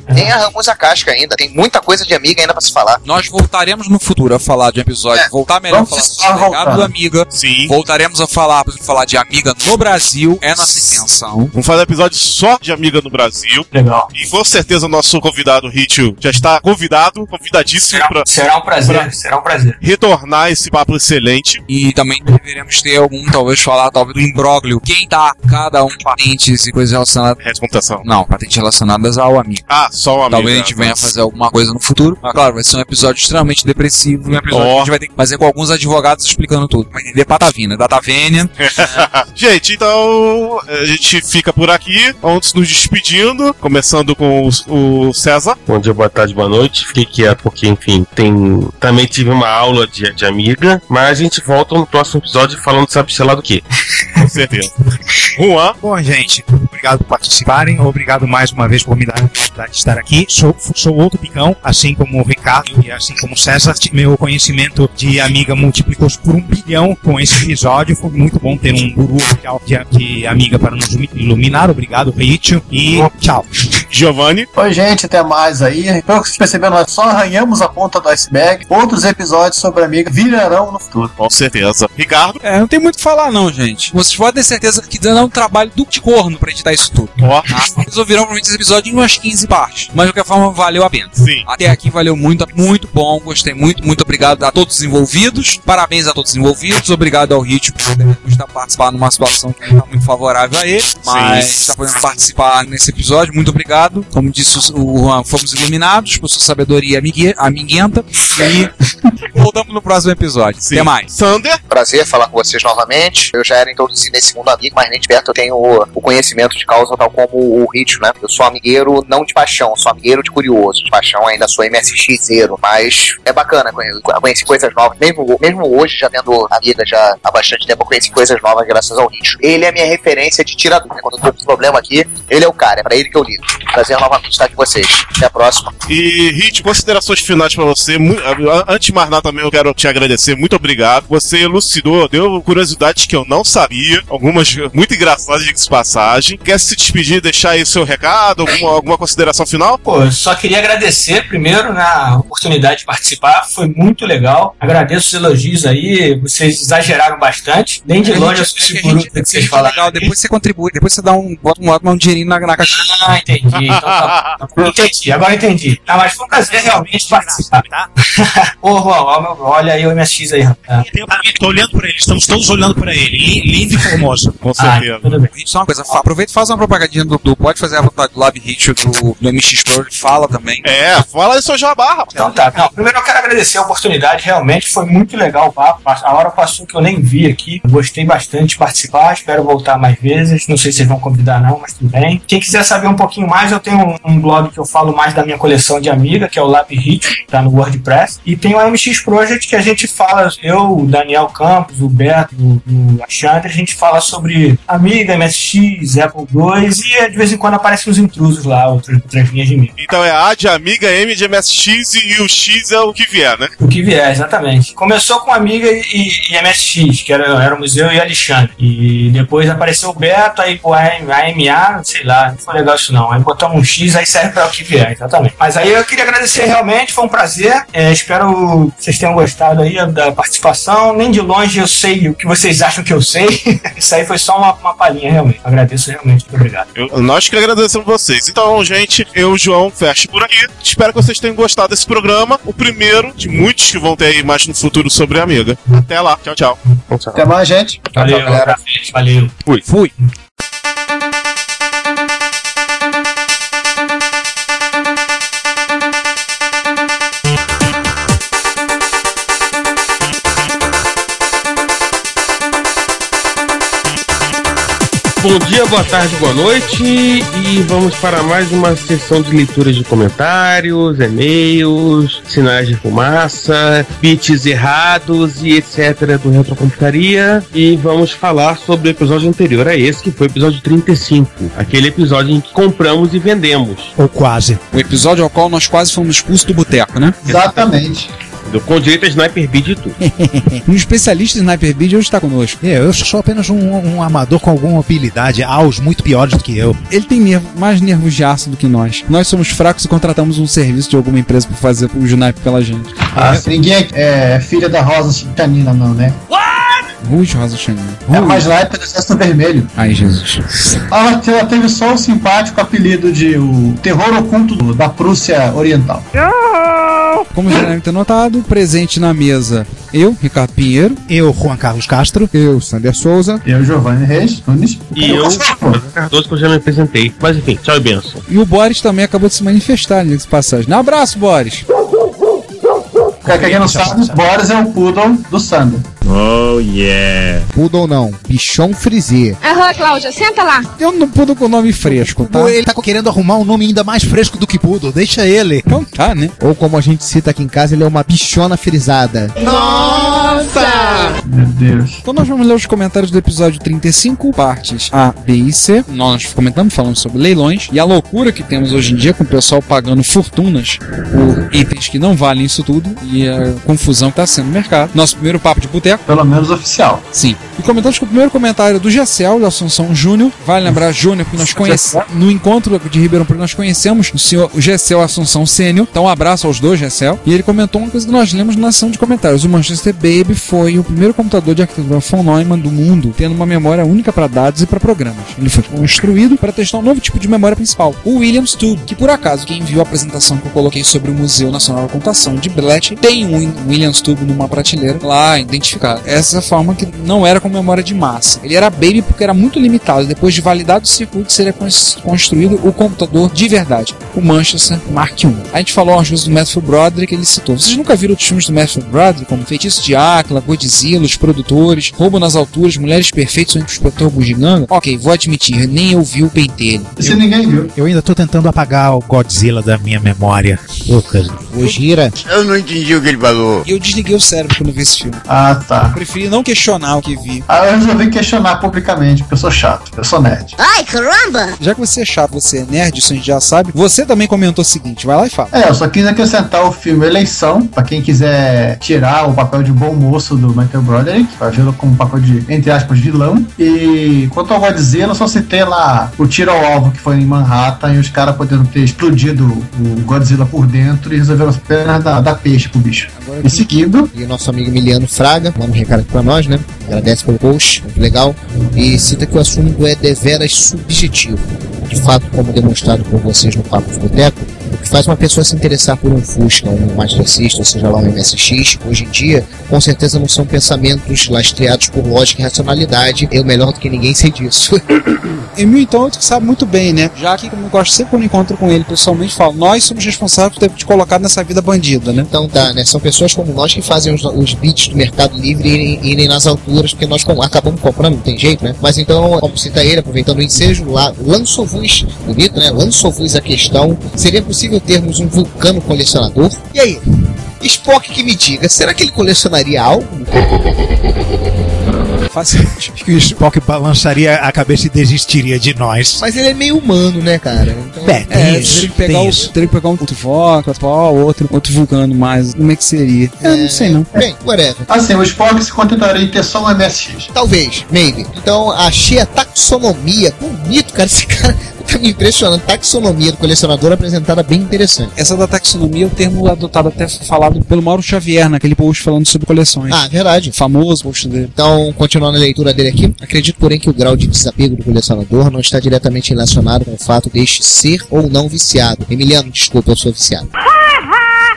Nem arranhamos a casca ainda. Tem muita coisa de amiga ainda pra se falar. Nós voltaremos no futuro a falar de um episódio, É, voltar melhor a vamos falar legado voltando. do Amiga. Sim. Voltaremos a falar, falar de Amiga no Brasil, é nossa intenção. Vamos fazer episódio só de Amiga no Brasil. Legal. E com certeza o nosso convidado, Ritio, já está convidado, convidadíssimo Será, para será um prazer, será um prazer. retornar esse papo excelente. E também deveremos ter algum, talvez, falar talvez do imbróglio. Quem tá, cada um, patentes e coisas relacionadas. Reputação. Não, patentes relacionadas ao amigo. Ah, só uma Talvez a amiga. gente venha fazer alguma coisa no futuro. Mas claro, vai ser um episódio extremamente depressivo. Um episódio Ó. que a gente vai ter que fazer com alguns advogados explicando tudo. Vai entender Patavina, Datavênia. <laughs> gente, então a gente fica por aqui. Vamos nos despedindo. Começando com o, o César. Bom dia, boa tarde, boa noite. Fiquei quieto porque, enfim, tem. Também tive uma aula de, de amiga. Mas a gente volta no próximo episódio falando, sabe, sei lá do que. <laughs> Com certeza. Juan. Bom, gente, obrigado por participarem. Obrigado mais uma vez por me dar a oportunidade de estar aqui. Sou, sou outro picão, assim como o Ricardo e assim como o César. Meu conhecimento de amiga multiplicou-se por um bilhão com esse episódio. Foi muito bom ter um guru de amiga para nos iluminar. Obrigado, Ritio. E tchau. Giovanni. Oi, gente, até mais aí. Pelo que vocês perceberam, nós só arranhamos a ponta do iceberg. Outros episódios sobre a amiga virarão no futuro. Com certeza. Ricardo. É, não tem muito o que falar, não, gente. Vocês podem ter certeza que dá um trabalho do de corno pra editar isso tudo. Ó. Tá? Eles ouvirão provavelmente esse episódio em umas 15 partes. Mas de qualquer forma, valeu a pena. Sim. Até aqui valeu muito, muito bom, gostei muito, muito obrigado a todos os envolvidos, parabéns a todos os envolvidos, obrigado ao Ritmo por ter estar participando numa situação que não está muito favorável a ele, mas está podendo participar nesse episódio, muito obrigado. Como disse o Juan, fomos iluminados por sua sabedoria amiguenta e <laughs> voltamos no próximo episódio. Sim. Até mais. Sander. Prazer falar com vocês novamente. Eu já era introduzido nesse mundo amigo, mas nem de perto eu tenho o, o conhecimento de causa, tal como o Ritmo, né? Eu sou amigueiro não de paixão, sou amigueiro de curioso. De paixão ainda sou MSX zero, mas é bacana conhe- conhecer coisas novas. Mesmo, mesmo hoje, já tendo amiga já há bastante tempo, eu conheci coisas novas graças ao Ritmo. Ele é a minha referência de tirador. Quando eu tô com problema aqui, ele é o cara, é pra ele que eu ligo. Prazer novamente estar com vocês. Até a próxima. E Hit, considerações finais pra você. Antes de mais nada, também eu quero te agradecer. Muito obrigado. Você elucidou, deu curiosidades que eu não sabia. Algumas muito engraçadas de passagem. Quer se despedir, deixar aí seu recado? Alguma, alguma consideração final? Pô, eu só queria agradecer primeiro na oportunidade de participar, foi muito legal. Agradeço os elogios aí, vocês exageraram bastante. Nem de longe eu sou É seguro que que a vocês gente falaram. legal, depois você contribui, depois você dá um, bota um, bota um dinheirinho na, na caixinha. Ah, entendi. Então tá bom. <laughs> Entendi, agora entendi. Ah, mas foi um prazer realmente participar. Tá? <laughs> Ô, Juan, olha aí o MSX aí, rapaz. Tô olhando por ele, estamos todos olhando para ele. Li- Lindo e formoso. Com Ah, certeza. tudo bem. Só uma coisa, aproveita e faz uma propagandinha do, do pode fazer a vontade do Lab Hit do, do MX Pro, fala também. É, fala aí seu jabá, rapaz. Então tá. Não, primeiro eu quero agradecer a oportunidade, realmente foi muito legal o papo. A hora passou que eu nem vi aqui. Gostei bastante de participar, espero voltar mais vezes. Não sei se vocês vão convidar, não, mas tudo bem. Quem quiser saber um pouquinho mais mais, eu tenho um, blog que eu falo mais da minha coleção de Amiga, que é o Lab Hit, tá no WordPress. E tem o MX Project que a gente fala, eu, o Daniel Campos, o Beto, o, o Alexandre, a gente fala sobre Amiga, MSX, Apple II e de vez em quando aparecem uns intrusos lá, outras, linhas de mídia. Então é A de Amiga, M de MSX e o X é o que vier, né? O que vier, exatamente. Começou com Amiga e, e MSX, que era, o Museu e Alexandre. E depois apareceu o Beto, aí o AMA, sei lá, não foi legal isso não. Aí botamos um X, aí serve para o que vier, exatamente. Mas aí eu queria agradecer realmente, foi um prazer. É, espero que vocês tenham gostado aí da participação. Nem de longe eu sei o que vocês acham que eu sei. <laughs> isso aí foi só uma, uma palhinha, realmente. Agradeço realmente, muito obrigado. Eu- nós que agradecemos vocês. Então, gente, eu, João, fecho por aqui. Espero que vocês tenham gostado desse programa. O primeiro de muitos que vão ter aí mais no futuro sobre a Amiga. Até lá. Tchau, tchau. Até mais, gente. Valeu, galera. Valeu. Fui. Fui. Bom dia, boa tarde, boa noite e vamos para mais uma sessão de leitura de comentários, e-mails, sinais de fumaça, bits errados e etc. do Retrocomputaria e vamos falar sobre o episódio anterior a esse, que foi o episódio 35, aquele episódio em que compramos e vendemos. Ou quase. O episódio ao qual nós quase fomos expulsos do boteco, né? Exatamente. Com direito a sniper beat e tudo. <laughs> Um especialista em Sniper Beat hoje está conosco. É, eu sou apenas um, um amador com alguma habilidade, aos muito piores do que eu. Ele tem nervo, mais nervos de aço do que nós. Nós somos fracos e contratamos um serviço de alguma empresa para fazer o sniper pela gente. Ah, ninguém é, é filha da Rosa Canina, não, né? Ruge Rosa Xanin. É uma sniper do Exército Vermelho. Ai, Jesus. Ela, ela teve só o simpático apelido de o terror oculto da Prússia Oriental. Como já devem ter notado, presente na mesa eu, Ricardo Pinheiro. Eu, Juan Carlos Castro. Eu, Sander Souza. Eu, Giovanni Reis. Nunes. E eu, Cardoso, que eu já me apresentei. Mas enfim, tchau e benção. E o Boris também acabou de se manifestar nessa passagem. Um abraço, Boris. Pra quem não sabe, Boris é o poodle do Sander. Oh yeah. Poodle não, bichon frisé. Aham, Cláudia, senta lá. Eu não pudo com nome fresco, tá? Ele tá querendo arrumar um nome ainda mais fresco do que Poodle, deixa ele. Então tá, né? Ou como a gente cita aqui em casa, ele é uma bichona frisada. Meu Deus. Então nós vamos ler os comentários do episódio 35, partes A, B e C. Nós comentamos, falando sobre leilões e a loucura que temos hoje em dia com o pessoal pagando fortunas por itens que não valem isso tudo e a confusão que está sendo no mercado. Nosso primeiro papo de boteco. Pelo menos oficial. Sim. E comentamos com o primeiro comentário do Gessel, da Assunção Júnior. Vale lembrar Júnior, que nós <laughs> conhecemos no encontro de Ribeirão Preto, nós conhecemos o senhor Gessel Assunção Sênior. Então, um abraço aos dois, Gessel. E ele comentou uma coisa que nós lemos na ação de comentários. O Manchester Baby foi o primeiro computador de arquitetura von Neumann do mundo, tendo uma memória única para dados e para programas. Ele foi construído para testar um novo tipo de memória principal, o Williams Tube, que por acaso, quem viu a apresentação que eu coloquei sobre o Museu Nacional da Computação de Bletchley, tem um Williams Tube numa prateleira lá identificado. Essa forma que não era com memória de massa. Ele era baby porque era muito limitado. Depois de validado o circuito, seria cons- construído o computador de verdade, o Manchester Mark I. A gente falou umas coisas do Matthew Broderick ele citou. Vocês nunca viram os filmes do Matthew Broderick, como Feitiço de Áquila, Godzilla, Os Produtores, Roubo nas Alturas, Mulheres Perfeitas, o Inspetor Bugiganga? Ok, vou admitir, nem eu vi o pentelho. Esse ninguém viu. Eu ainda tô tentando apagar o Godzilla da minha memória. Lucas. Ô, gira. Eu não entendi o que ele falou. E eu desliguei o cérebro quando vi esse filme. Ah, tá. Preferi não questionar o que vi. Ah, eu resolvi questionar publicamente, porque eu sou chato, eu sou nerd. Ai, caramba! Já que você é chato, você é nerd, isso a gente já sabe. Você também comentou o seguinte, vai lá e fala. É, eu só quis acrescentar o filme Eleição, pra quem quiser tirar o papel de bom moço do Matthew Broderick, pra vê-lo como papel de, entre aspas, vilão. E quanto ao Godzilla, eu só citei lá o tiro ao alvo que foi em Manhattan e os caras podendo ter explodido o Godzilla por dentro e resolveram apenas dar, dar peixe pro bicho. E seguindo, E o nosso amigo Emiliano Fraga, manda um recado aqui pra nós, né? Agradece pelo post, muito legal. E cita que o assunto é deveras subjetivo. De fato, como demonstrado por vocês no Papo de Boteco, que faz uma pessoa se interessar por um Fusca, um Mazda System, ou seja lá um MSX, hoje em dia, com certeza não são pensamentos lastreados por lógica e racionalidade. Eu melhor do que ninguém sei disso. <coughs> Emil, então, tu sabe muito bem, né? Já que, como eu gosto sempre quando encontro com ele pessoalmente, falo, nós somos responsáveis por ter te colocado nessa vida bandida, né? Então tá, né? São pessoas como nós que fazem os, os bits do Mercado Livre irem, irem nas alturas, porque nós com- acabamos comprando, não tem jeito, né? Mas então, como cita ele, aproveitando o ensejo, lá, lançou-vos, bonito, né? Lançou-vos a questão, seria possível termos um vulcano colecionador? E aí? Spock que me diga, será que ele colecionaria algo? <laughs> Acho que o Spock balançaria a cabeça e desistiria de nós. Mas ele é meio humano, né, cara? Então, É, tem É, isso, teria que pegar, tem o, isso. teria que pegar um outro Vox, outro outro, outro vulcano mais. Como é que seria? Eu não sei não. Bem, whatever. Assim, o Spock se contentaria em ter só um MSX. Talvez, maybe. Então, achei a taxonomia. Bonito, cara. Esse cara tá me impressionando. Taxonomia do colecionador apresentada bem interessante. Essa da taxonomia é o termo adotado até falado pelo Mauro Xavier naquele post falando sobre coleções. Ah, verdade. famoso post dele. Então, continuando a leitura dele aqui, acredito, porém, que o grau de desapego do colecionador não está diretamente relacionado com o fato deste ser ou não viciado. Emiliano, desculpa, eu sou viciado.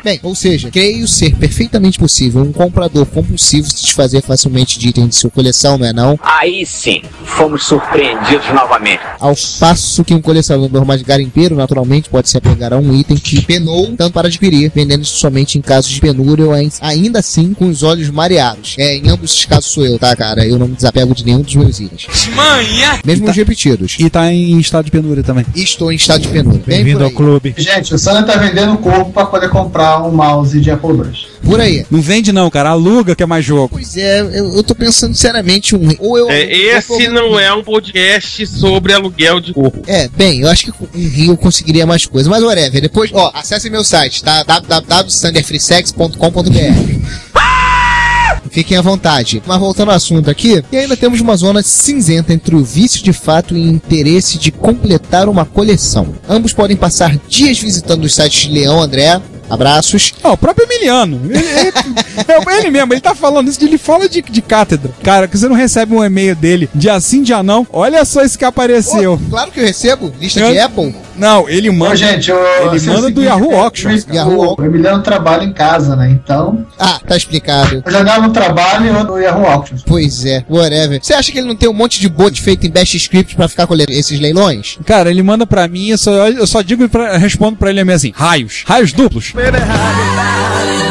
Bem, ou seja, creio ser perfeitamente possível um comprador compulsivo se desfazer facilmente de itens de sua coleção, não é não? Aí sim, fomos surpreendidos novamente. Ao passo que um colecionador mais garimpeiro, naturalmente, pode se apegar a um item que penou tanto para adquirir, vendendo isso somente em casos de penúria ou ai- ainda assim com os olhos mareados. É, em ambos esses casos sou eu, tá, cara? Eu não me desapego de nenhum dos meus itens. Manha! Mesmo os repetidos. E tá em estado de penúria também. Estou em estado de penúria. Bem Bem-vindo por ao clube. Gente, o Sana tá vendendo o corpo pra poder comprar um mouse de Apple II. Por aí. Não vende não, cara. Aluga que é mais jogo. Pois é, eu, eu tô pensando seriamente um. Ou eu. É, esse não é um podcast sobre aluguel de corpo. É, bem, eu acho que com um Rio eu conseguiria mais coisas. Mas whatever, depois, ó, acesse meu site, tá? www.standardfreesex.com.br Fiquem à vontade. Mas voltando ao assunto aqui, e ainda temos uma zona cinzenta entre o vício de fato e o interesse de completar uma coleção. Ambos podem passar dias visitando os sites de Leão André. Abraços. Ó, o próprio Emiliano. Ele, ele- <laughs> é ele mesmo, ele tá falando isso, ele fala de, de cátedra. Cara, que você não recebe um e-mail dele dia sim, dia não. Olha só esse que apareceu. Claro que eu recebo. Lista Eu- de Apple. Não, ele manda. Ô, gente, o, ele assim, é manda do seguinte, Yahoo o- Auctions. Yahoo O Emiliano trabalha em casa, né? Então, Ah, tá explicado. eu jogava no trabalho e no Yahoo Auctions. Pois é, whatever. Você acha que ele não tem um monte de bot feito em Bash Script pra ficar colhendo esses leilões? Cara, ele manda pra mim, eu só, eu só digo pra, respondo pra ele mesmo assim: raios. Raios duplos. baby, how you like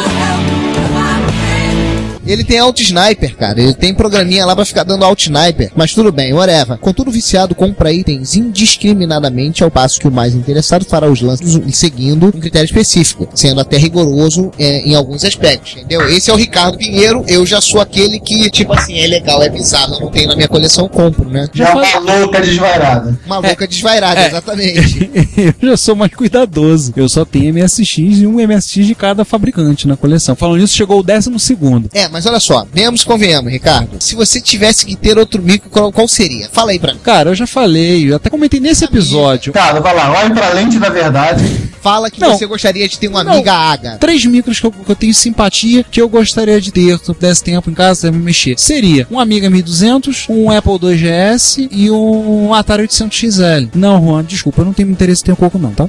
Ele tem auto sniper, cara. Ele tem programinha lá pra ficar dando auto sniper. Mas tudo bem, whatever. Contudo, o viciado compra itens indiscriminadamente, ao passo que o mais interessado fará os lances seguindo um critério específico, sendo até rigoroso é, em alguns aspectos, entendeu? Esse é o Ricardo Pinheiro. Eu já sou aquele que, tipo assim, é legal, é bizarro, eu não tenho na minha coleção, compro, né? Já é uma louca desvairada. Uma louca desvairada, É. exatamente. <laughs> eu já sou mais cuidadoso. Eu só tenho MSX e um MSX de cada fabricante na coleção. Falando nisso, chegou o décimo segundo. É, mas olha só, venhamos e convenhamos, Ricardo. Se você tivesse que ter outro micro, qual, qual seria? Fala aí pra mim. Cara, eu já falei, eu até comentei nesse episódio. Cara, vai lá, olhe pra lente da verdade. Fala que Não. você gostaria de ter uma Não. amiga Aga. Três micros que eu, que eu tenho simpatia que eu gostaria de ter se eu pudesse tempo em casa me mexer. Seria um Amiga 1200, um Apple II GS e um Atari 800 XL. Não, Juan, desculpa, eu não tenho interesse em ter um coco não, tá?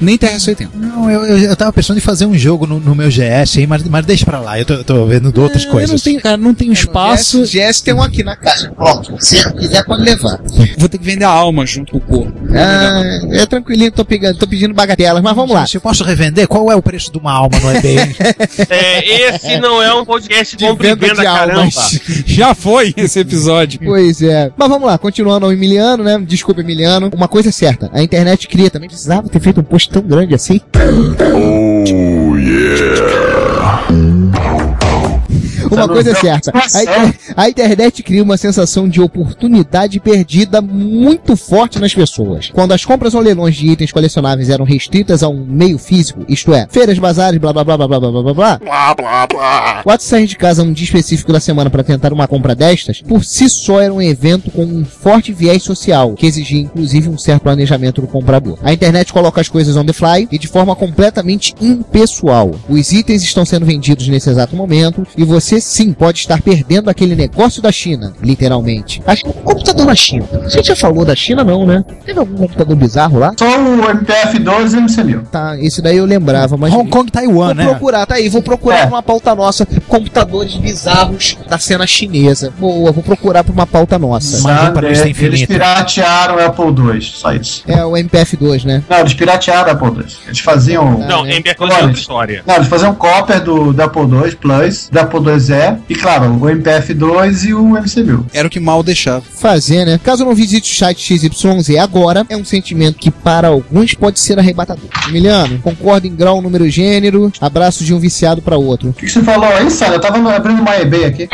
Nem TRS-80. Não, eu, eu, eu tava pensando em fazer um jogo no, no meu GS aí, mas, mas deixa pra lá, eu tô, eu tô vendo de outras Eu coisas. não tenho, cara, não tenho espaço. GS, GS tem um aqui na caixa. Pronto. Se quiser, pode levar. Vou ter que vender a alma junto com o corpo. Ah, é tranquilinho, tô, pegando, tô pedindo bagatelas, mas vamos lá. Se eu posso revender, qual é o preço de uma alma no eBay? <laughs> É, esse não é um podcast de compra e venda caramba. almas. Já foi esse episódio. Pois é. Mas vamos lá, continuando ao Emiliano, né? Desculpa, Emiliano. Uma coisa é certa, a internet cria também. Precisava ter feito um post tão grande assim. Uma coisa é certa, a, a internet cria uma sensação de oportunidade perdida muito forte nas pessoas. Quando as compras ou leilões de itens colecionáveis eram restritas a um meio físico, isto é, feiras, bazares, blá blá blá blá blá blá blá blá blá, Blá, blá, blá. o ato de sair de casa um dia específico da semana para tentar uma compra destas, por si só era um evento com um forte viés social, que exigia inclusive um certo planejamento do comprador. A internet coloca as coisas on the fly e de forma completamente impessoal. Os itens estão sendo vendidos nesse exato momento e você você sim pode estar perdendo aquele negócio da China, literalmente. Acho que o computador na China. Gente já falou da China, não, né? Teve algum computador bizarro lá? Só o MPF-12 e o MC1000. Tá, esse daí eu lembrava, mas. Hong Kong, Taiwan, Vou né? procurar, tá aí, vou procurar pra uma pauta nossa. Computadores bizarros da cena chinesa. Boa, vou procurar pra uma pauta nossa. Sabe, é, eles piratearam o Apple II, só isso. É o MPF2, né? Não, eles piratearam o Apple II. Eles faziam. Não, né? MPF é outra história. Não, eles faziam cópia do, do Apple II Plus, do Apple IIe e, claro, o MPF2 e o MC1000. Era o que mal deixava. Fazer, né? Caso não visite o site XYZ agora, é um sentimento que para alguns pode ser arrebatador. Emiliano, concordo em grau, número, gênero. Abraço de um viciado para outro. O que, que você falou aí, Sandra? Eu tava abrindo uma eBay aqui.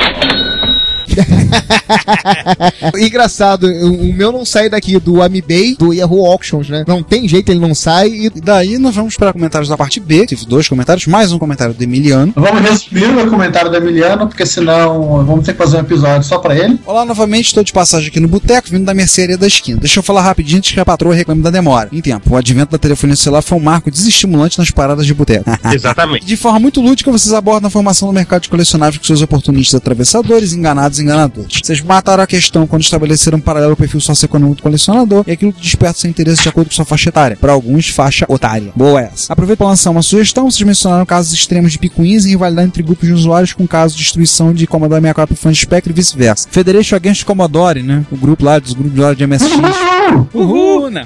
<laughs> Engraçado, o meu não sai daqui do Amibay, do Yahoo Auctions, né? Não tem jeito, ele não sai e. Daí nós vamos para comentários da parte B. Tive dois comentários, mais um comentário do Emiliano. Vamos resumir o comentário do Emiliano, porque senão vamos ter que fazer um episódio só pra ele. Olá novamente, estou de passagem aqui no boteco, vindo da mercearia da esquina. Deixa eu falar rapidinho antes que a patroa reclame da demora. Em tempo, o advento da telefonia celular foi um marco desestimulante nas paradas de boteco. <laughs> <laughs> Exatamente. De forma muito lúdica, vocês abordam a formação do mercado de colecionáveis com seus oportunistas atravessadores, enganados enganadores. Vocês mataram a questão quando estabeleceram um paralelo ao perfil socioeconômico do colecionador e aquilo que desperta seu interesse de acordo com sua faixa etária. Para alguns, faixa otária. Boa essa. Aproveito para lançar uma sugestão. Vocês mencionaram casos extremos de picuinhas e rivalidade entre grupos de usuários com casos de destruição de Commodore 64 fãs de Spectre e vice-versa. Federation Against Commodore, né? O grupo lá dos grupos lá de MSX. Uhul, né?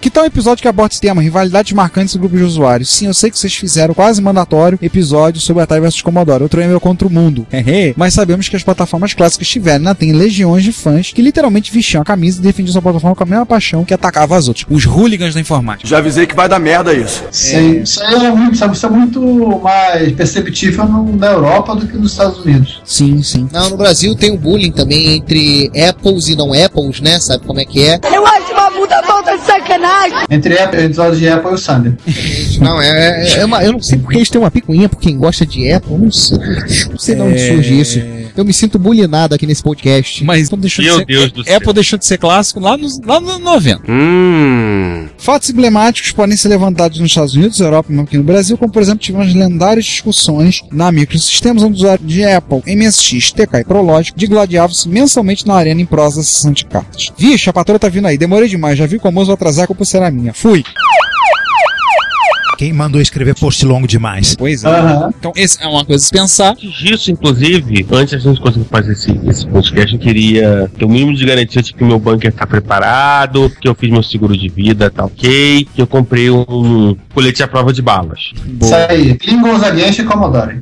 Que tal um episódio que aborda esse tema? Rivalidades marcantes do grupo de usuários. Sim, eu sei que vocês fizeram quase mandatório episódio sobre Atari vs Commodore. Outro e-mail contra o mundo. <laughs> Hehe. Mas sabemos que as plataformas clássicas tiveram na tem legiões de fãs que literalmente vestiam a camisa e defendiam sua plataforma com a mesma paixão que atacava as outras. Os hooligans da informática. Já avisei que vai dar merda isso. Sim, isso aí é muito, sabe, isso é muito mais perceptível na Europa do que nos Estados Unidos. Sim, sim. Não, no Brasil tem o bullying também entre Apples e não Apples, né? Sabe como é que é? Eu acho uma puta falta de sacanagem. Entre Apple, entre os de Apple e o Sander. Não, é, é uma, eu não sei porque eles têm uma picuinha por quem gosta de Apple. Não sei, não sei de onde É. surge isso. Eu me sinto bullyingado aqui nesse podcast. Mas Apple deixou Meu de ser, Deus do céu. Apple deixou de ser clássico lá nos, lá nos 90. Hum. Fatos emblemáticos podem ser levantados nos Estados Unidos, Europa e aqui no Brasil, como por exemplo tivemos lendárias discussões na Microsistemas, onde usuários de Apple, MSX, TK e Prologic digladiavam-se mensalmente na arena em prol da sessão de cartas. Vixe, a patroa tá vindo aí, demorei demais, já vi como vou atrasar, a culpa será minha. Fui. Quem mandou escrever post longo demais? Pois é. Aham. Então, esse é uma coisa a se pensar. Antes disso, inclusive, antes da gente conseguir fazer esse, esse podcast, eu queria ter o mínimo de garantia de que o meu bunker tá preparado, que eu fiz meu seguro de vida, tá ok, que eu comprei um colete à prova de balas. Isso aí, Klingons Against e Commodore.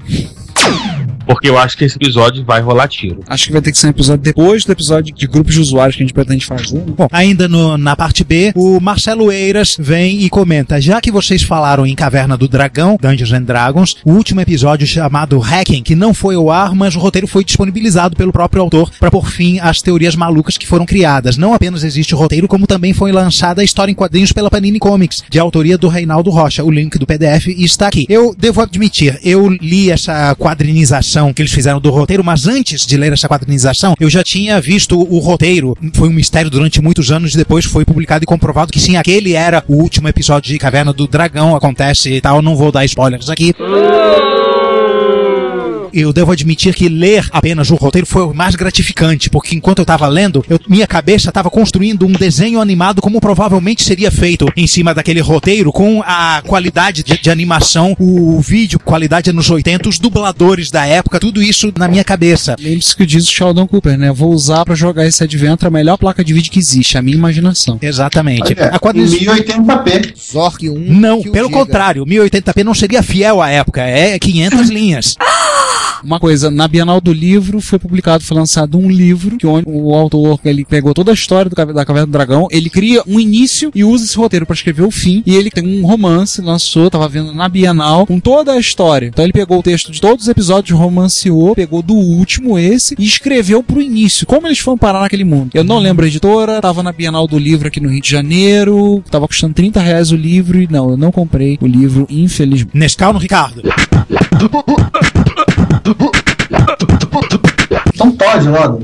Porque eu acho que esse episódio vai rolar tiro. Acho que vai ter que ser um episódio depois do episódio de grupos de usuários que a gente pretende fazer. Bom, ainda no- na parte B, o Marcelo Eiras vem e comenta: já que vocês falaram em Caverna do Dragão, Dungeons and Dragons, o último episódio chamado Hacking, que não foi ao ar, mas o roteiro foi disponibilizado pelo próprio autor para pôr fim às teorias malucas que foram criadas. Não apenas existe o roteiro, como também foi lançada a história em quadrinhos pela Panini Comics, de autoria do Reinaldo Rocha. O link do PDF está aqui. Eu devo admitir, eu li essa quadrinização que eles fizeram do roteiro, mas antes de ler essa quadrinização, eu já tinha visto o roteiro. Foi um mistério durante muitos anos e depois foi publicado e comprovado que sim, aquele era o último episódio de Caverna do Dragão, acontece e tal. Não vou dar spoilers aqui. Eu devo admitir que ler apenas o roteiro foi o mais gratificante, porque enquanto eu estava lendo, eu- minha cabeça estava construindo um desenho animado como provavelmente seria feito em cima daquele roteiro, com a qualidade de, de animação, o vídeo, qualidade anos 80, os dubladores da época, tudo isso na minha cabeça. Lembre-se que diz o Sheldon Cooper, né? Vou usar pra jogar esse Adventure a melhor placa de vídeo que existe, a minha imaginação. Exatamente. Olha, A quadriniz- em 1080p. Zork 1. Não, pelo diga. contrário, 1080p não seria fiel à época, é 500 linhas. <gasps> <gasps> Uma coisa, na Bienal do Livro foi publicado, foi lançado um livro que onde o autor ele pegou toda a história do, da Caverna do Dragão, ele cria um início e usa esse roteiro pra escrever o fim, e ele tem um romance, lançou, tava vendo na Bienal, com toda a história. Então ele pegou o texto de todos os episódios, romanceou, pegou do último esse e escreveu pro início, como eles foram parar naquele mundo. Eu não lembro a editora, tava na Bienal do Livro aqui no Rio de Janeiro, tava custando 30 reais o livro, e não, eu não comprei o livro, infelizmente. Nescau no Ricardo. <laughs> Oh! Então Todd logo.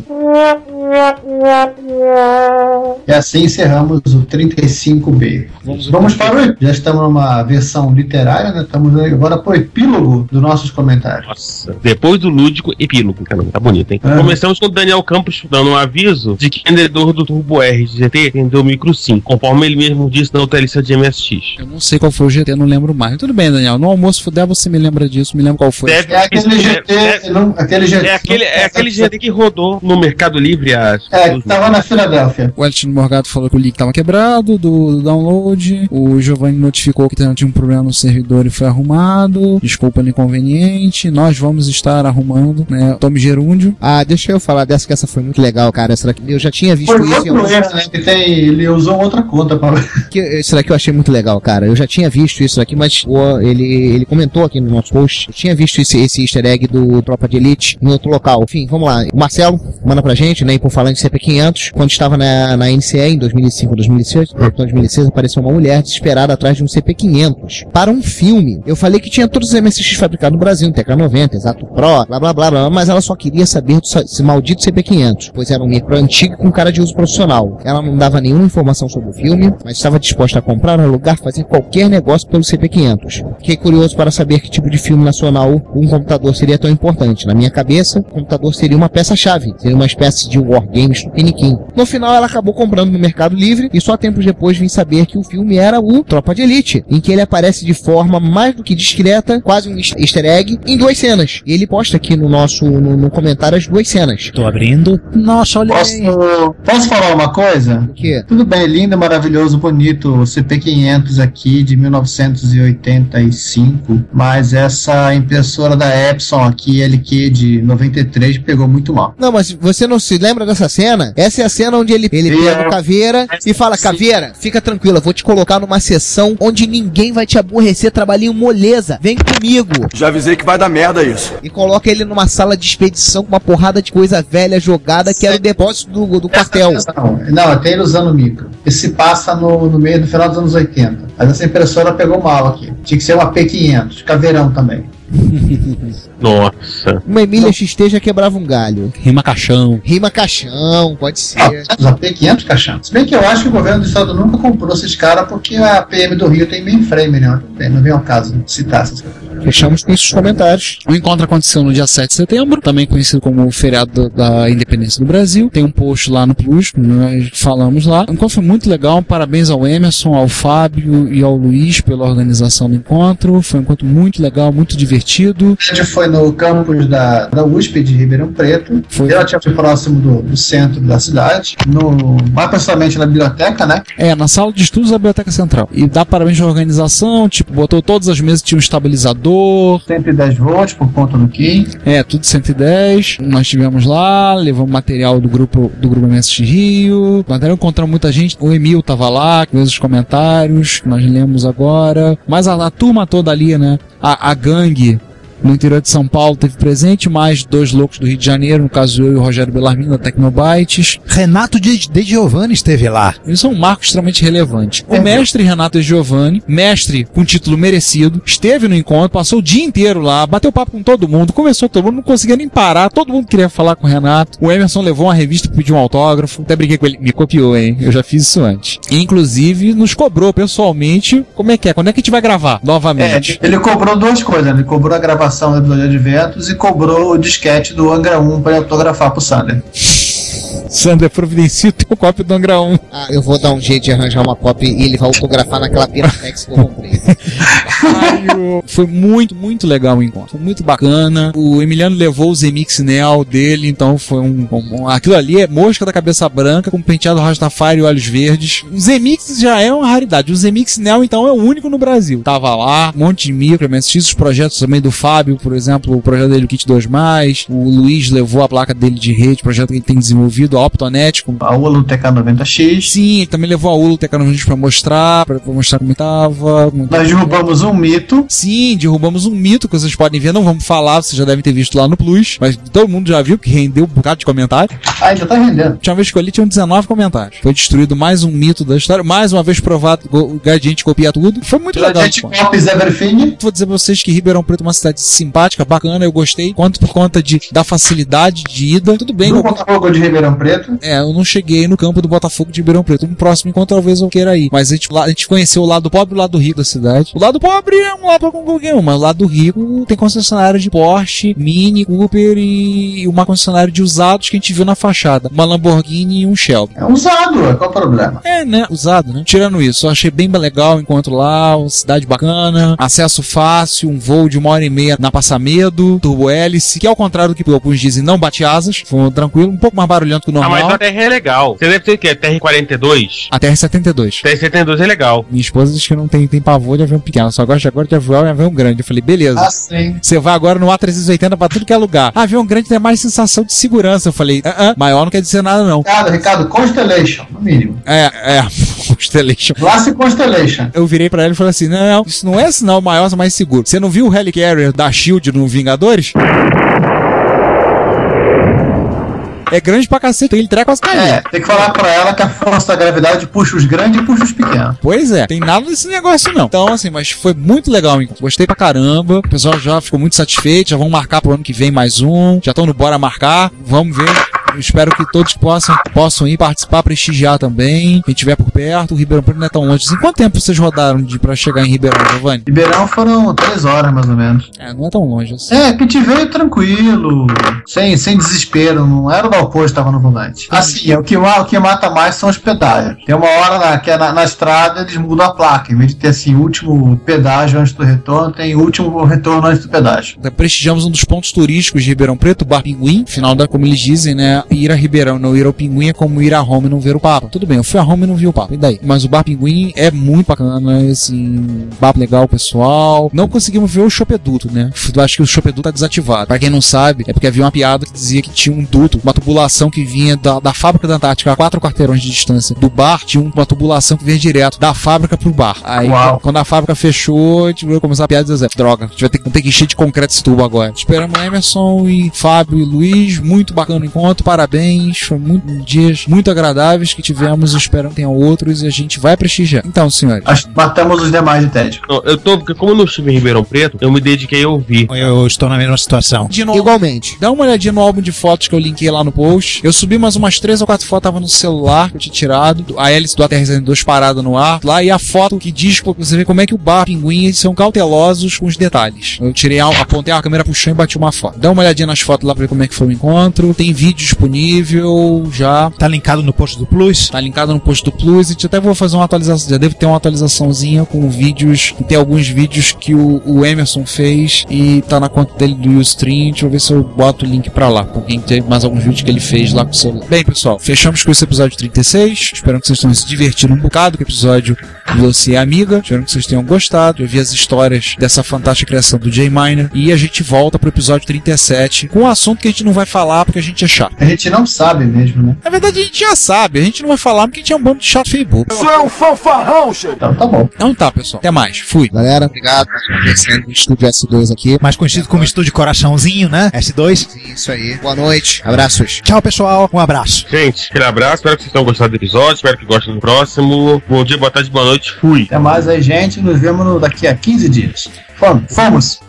E assim encerramos o 35B. Vamos, para o Já estamos numa versão literária, né? Estamos agora para o epílogo dos nossos comentários. Nossa, depois do lúdico, epílogo. Caramba, tá bonito, hein? Ah. Começamos com o Daniel Campos dando um aviso de que o vendedor do Turbo R de GT vendeu o Micro Sim, conforme ele mesmo disse na outra lista de MSX. Eu não sei qual foi o GT, não lembro mais. Tudo bem, Daniel. No almoço fuder, você me lembra disso, me lembra qual foi. Deve- É aquele GT, não, aquele GT. É aquele, é aquele GT que rodou no Mercado Livre há. É, que tava na Filadélfia. O Elton Morgado falou que o link estava quebrado do, do download. O Giovanni notificou que tinha um problema no servidor e foi arrumado. Desculpa o inconveniente. Nós vamos estar arrumando, né? Tome Gerúndio. Ah, deixa eu falar dessa que essa foi muito legal, cara. Essa daqui, eu já tinha visto Foi isso em outro alguns- erro, né? Que tem, ele usou outra conta para. que isso daqui eu achei muito legal, cara. Eu já tinha visto isso aqui, mas o- ele, ele comentou aqui no nosso post. Eu tinha visto esse, esse easter egg do Tropa de Elite em outro local. Enfim, vamos lá. O Marcelo manda pra gente, né? E por em CP500, quando estava na, na NCE em 2005 2006, em 2006 apareceu uma mulher desesperada atrás de um CP500 para um filme. Eu falei que tinha todos os MSX fabricados no Brasil, TK90, Exato Pro, blá blá blá blá, mas ela só queria saber desse maldito CP500, pois era um micro antigo com cara de uso profissional. Ela não dava nenhuma informação sobre o filme, mas estava disposta a comprar, alugar, fazer qualquer negócio pelo CP500. Fiquei curioso para saber que tipo de filme nacional um computador seria tão importante. Na minha cabeça, o computador seria uma peça-chave, seria uma espécie de wargames tupiniquim. No final, ela acabou comprando no Mercado Livre e só tempos depois vim saber que o filme era o Tropa de Elite, em que ele aparece de forma mais do que discreta, quase um easter egg, em duas cenas. E ele posta aqui no nosso no, no comentário as duas cenas. Tô abrindo. Nossa, olha Posso, aí. posso falar uma coisa? O quê? Tudo bem, lindo, maravilhoso, bonito, o CP500 aqui de 1985, mas essa impressora da Epson aqui, LQ de 93, pegou muito mal. Não, mas você não se lembra dessa cena? Essa é a cena onde ele, ele pega é. o caveira e fala: Caveira, fica tranquila, vou te colocar numa sessão onde ninguém vai te aborrecer, trabalhinho moleza, vem comigo. Já avisei que vai dar merda isso. E coloca ele numa sala de expedição com uma porrada de coisa velha jogada que era o depósito do, do quartel. Não, não, até ele usando o micro. Esse se passa no, no meio do final dos anos 80. Mas essa impressora pegou mal aqui. Tinha que ser uma P500, caveirão também. <laughs> Nossa. Uma Emília XT já quebrava um galho. Rima caixão. Rima caixão, pode ser. A P500 caixão. Se bem que eu acho que o governo do estado nunca comprou esses caras porque a PM do Rio tem mainframe, né? Não vem ao caso citar essas coisas. Fechamos com esses comentários. O encontro aconteceu no dia 7 de setembro, também conhecido como o feriado da, da independência do Brasil. Tem um post lá no Plus, nós falamos lá. O encontro foi muito legal, parabéns ao Emerson, ao Fábio e ao Luiz pela organização do encontro. Foi um encontro muito legal, muito divertido. A gente foi no campus da, da USP de Ribeirão Preto, Foi. relativamente próximo do, do centro da cidade, no, mais precisamente na biblioteca, né? É, na sala de estudos da Biblioteca Central. E dá parabéns à organização, tipo, botou todas as mesas, tinha um estabilizador. 110 volts por conta do Kim. É, tudo 110. Nós tivemos lá, levamos material do grupo do grupo MSX Rio. Material encontramos muita gente. O Emil tava lá, fez os comentários, que nós lemos agora. Mas a, a turma toda ali, né? A, a gangue no interior de São Paulo teve presente, mais dois loucos do Rio de Janeiro, no caso eu e o Rogério Bellarmino da Tecnobytes. Renato de, de Giovanni esteve lá. Isso é um marco extremamente relevante. O mestre Renato de Giovanni, mestre com título merecido, esteve no encontro, passou o dia inteiro lá, bateu papo com todo mundo, conversou com todo mundo, não conseguia nem parar, todo mundo queria falar com o Renato. O Emerson levou uma revista e pediu um autógrafo, até briguei com ele, me copiou, hein? Eu já fiz isso antes. E, inclusive, nos cobrou pessoalmente, como é que é? Quando é que a gente vai gravar É, novamente? ele cobrou duas coisas, né? Ele cobrou a gravação do episódio de Adventos e cobrou o disquete do Angra 1 para autografar pro Sander. Sander, providencia o teu cópia do Angra 1. Ah, eu vou dar um jeito de arranjar uma cópia e ele vai autografar naquela Piratex que eu comprei. <laughs> <laughs> Foi muito, muito legal o encontro. Foi muito bacana. O Emiliano levou o Zemix Nel dele, então foi um, um- Aquilo ali é mosca da cabeça branca com penteado Rastafari e olhos verdes. O Zemix já é uma raridade. O Zemix Nel, então, é o único no Brasil. Tava lá, um monte de micro, MSX, os projetos também do Fábio, por exemplo, o projeto dele, o Kit 2. O Luiz levou a placa dele de rede, projeto que ele tem desenvolvido, a Optonet. Com... A ULO TK90X. Sim, ele também levou a ULO TK90X pra mostrar, pra, pra mostrar como tava. Como Nós derrubamos um mito mito. Sim, derrubamos um mito que vocês podem ver, não vamos falar, vocês já devem ter visto lá no Plus, mas todo mundo já viu que rendeu um bocado de comentário. Ah, ainda tá rendendo. Tinha uma vez que eu li, tinham 19 comentários. Foi destruído mais um mito da história, mais uma vez provado o Gradiente copia tudo. Foi muito legal. Gradiente copies everything. Vou dizer pra vocês que Ribeirão Preto é uma cidade simpática, bacana, eu gostei. Quanto por conta de, da facilidade de ida. Tudo bem. No eu- Botafogo de Ribeirão Preto. É, eu não cheguei no campo do Botafogo de Ribeirão Preto. No próximo encontro talvez eu queira ir. Mas a gente, lá- a gente conheceu o lado pobre e o lado rico da cidade. O lado pobre é um lado com qualquer um, mas o lado rico tem concessionária de Porsche, Mini, Cooper e uma concessionária de usados que a gente viu na fachada. Uma Lamborghini e um Shelby. É usado, qual o problema? É, né? Usado, né? Tirando isso, eu achei bem legal o encontro lá, uma cidade bacana, acesso fácil, um voo de uma hora e meia na Passamedo, turbo hélice, que ao contrário do que alguns dizem, não bate asas, foi tranquilo, um pouco mais barulhento que o Ah, normal. mas a TR é legal. Você deve ter o quê? TR-42? A TR-72. TR-72 é legal. Minha esposa diz que não tem, tem pavor de avião pequeno, só gosta agora de avião e avião grande. Eu falei, beleza. Ah, sim. Você vai agora no A380 pra tudo que é lugar. Ah, avião grande tem mais sensação de segurança. Eu falei, ah, ah, maior não quer dizer nada não. Ricardo, Ricardo, Constellation, no mínimo. É, é, <laughs> Constellation. Classe Constellation. Eu virei pra ele e falei assim: não, não, isso não é sinal maior, é mais seguro. Você não viu o Helicarrier da Shield no Vingadores? É grande pra cacete, ele treca as É, carinhas. tem que falar pra ela que a força da gravidade puxa os grandes e puxa os pequenos. Pois é, tem nada desse negócio não. Então, assim, mas foi muito legal, hein? Gostei pra caramba. O pessoal já ficou muito satisfeito. Já vão marcar pro ano que vem mais um. Já estão no Bora Marcar. Vamos ver. Espero que todos possam, possam ir participar, prestigiar também. Quem estiver por perto, o Ribeirão Preto não é tão longe. Em quanto tempo vocês rodaram de pra chegar em Ribeirão, Giovanni? Ribeirão foram três horas, mais ou menos. É, não é tão longe assim. É, que te veio tranquilo, sem, sem desespero, não era o Galpão que estava no volante. Assim, é, o que, o que mata mais são os pedágios. Tem uma hora na, que é na, na estrada eles mudam a placa, em vez de ter assim, último pedágio antes do retorno, tem último retorno antes do pedágio. Prestigiamos um dos pontos turísticos de Ribeirão Preto, o Bar Pinguim. Final da, como eles dizem, né? Ir a Ribeirão, não ir ao Pinguim é como ir a Roma e não ver o Papa. Tudo bem, eu fui a Roma e não vi o Papa. E daí? Mas o Bar Pinguim é muito bacana, assim, bar legal, pessoal. Não conseguimos ver o chopeduto, né? Acho que o chopeduto tá desativado. Pra quem não sabe, é porque havia uma piada que dizia que tinha um duto, uma tubulação que vinha da, da fábrica da Antártica a quatro quarteirões de distância do bar, tinha uma tubulação que vinha direto da fábrica pro bar. Aí, Uau. quando a fábrica fechou, a gente veio começar a piada e dizer, droga, a gente vai ter, que- ter que encher de concreto esse tubo agora. Esperamos Emerson e Fábio e Luiz, muito bacana o encontro, parabéns, foi muito, dias muito agradáveis que tivemos, espero que tenham outros e a gente vai prestigiar. Então, senhores. Nós matamos os demais de tédio. Não, Eu tô, porque como eu não estive em Ribeirão Preto, eu me dediquei a ouvir. Eu estou na mesma situação. De novo, Igualmente. Dá uma olhadinha no álbum de fotos que eu linkei lá no post. Eu subi mais umas três ou quatro fotos, tava no celular que eu tinha tirado. A hélice do ATR-2 parada no ar. Lá e a foto que diz pra você ver como é que o bar pinguim eles são cautelosos com os detalhes. Eu tirei, a, apontei a câmera pro chão e bati uma foto. Dá uma olhadinha nas fotos lá pra ver como é que foi o encontro. Tem vídeo disponível já. Tá linkado no post do Plus. Tá linkado no post do Plus. E até vou fazer uma atualização. Já deve ter uma atualizaçãozinha com vídeos. Tem alguns vídeos que o, o Emerson fez e tá na conta dele do Ustream. Deixa eu ver se eu boto o link pra lá. Com quem tem mais alguns vídeos que ele fez lá com o celular. Bem, pessoal, fechamos com esse episódio 36. Espero que vocês tenham se divertido um bocado com o episódio Você e a Amiga. Espero que vocês tenham gostado de ouvir as histórias dessa fantástica criação do Jay Miner. E a gente volta pro episódio 37 com um assunto que a gente não vai falar porque a gente é chato. A gente não sabe mesmo, né? Na verdade, a gente já sabe, a gente não vai falar porque a gente é um bando de chato feio bobo. Isso é um fanfarrão, chefe. Então tá bom. Então tá, pessoal. Até mais. Fui. Galera, obrigado sendo o Estúdio S2 aqui. Mais conhecido como Estúdio Coraçãozinho, né? S2. Isso aí. Boa noite. Abraços. Tchau, pessoal. Um abraço. Gente, aquele abraço, espero que vocês tenham gostado do episódio, espero que gostem do próximo. Bom dia, boa tarde, boa noite, fui. Até mais aí, gente. Nos vemos daqui a 15 dias. Fomos. Fomos.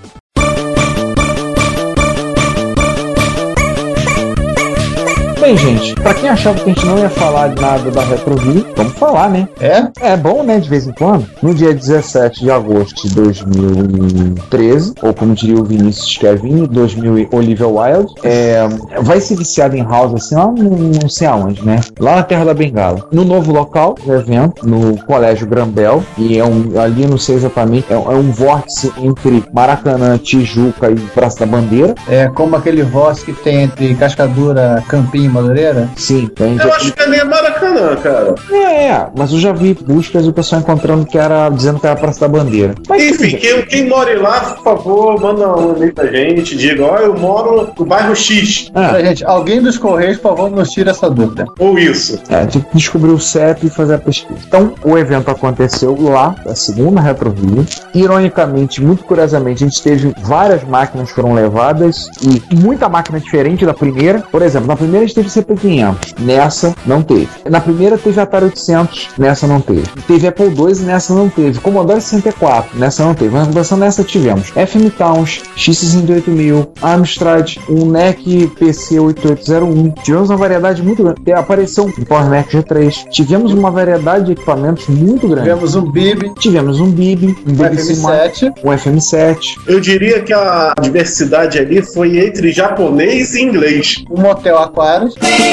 Bem, gente, pra quem achava que a gente não ia falar nada da Retroview, vamos falar, né? É? É bom, né, de vez em quando. No dia 17 de agosto de 2013, ou como diria o Vinícius Kevin, 2000 e Olivia Wilde, é, vai ser viciado em house assim, lá não, não sei aonde, né? Lá na Terra da Bengala. No novo local do evento, no Colégio Grambel, e é um, ali não sei exatamente, é, um- é um vórtice entre Maracanã, Tijuca e Praça da Bandeira. É como aquele voz que tem entre Cascadura, Campinho Madureira? Sim. Gente Eu já- acho que é nem Maracanã, cara. É, mas eu já vi buscas e o pessoal encontrando que era dizendo que era a Praça da Bandeira. Mas Enfim, quem, quem mora lá, por favor, manda um e-mail pra gente. Diga, ó, eu moro no bairro X. Pra gente, alguém dos Correios, por favor, nos tira essa dúvida. Ou isso. É, tinha que descobrir o CEP e fazer a pesquisa. Então, o evento aconteceu lá, a segunda Retro Rio. Ironicamente, muito curiosamente, a gente teve várias máquinas que foram levadas e muita máquina diferente da primeira. Por exemplo, na primeira a gente teve CP500, nessa não teve. Na primeira teve Atari 800, nessa não teve. Teve Apple II, nessa não teve. Commodore 64, nessa não teve. Mas versão nessa tivemos FM Towns, X68000, Amstrad, um NEC PC 8801. Tivemos uma variedade muito grande. Apareceu um Power Mac G3. Tivemos uma variedade de equipamentos muito grande. Tivemos um BIB, Tivemos um BIB, um um BBC FM7. um FM7. Eu diria que a diversidade ali foi entre japonês e inglês. um Motel Aquários. Be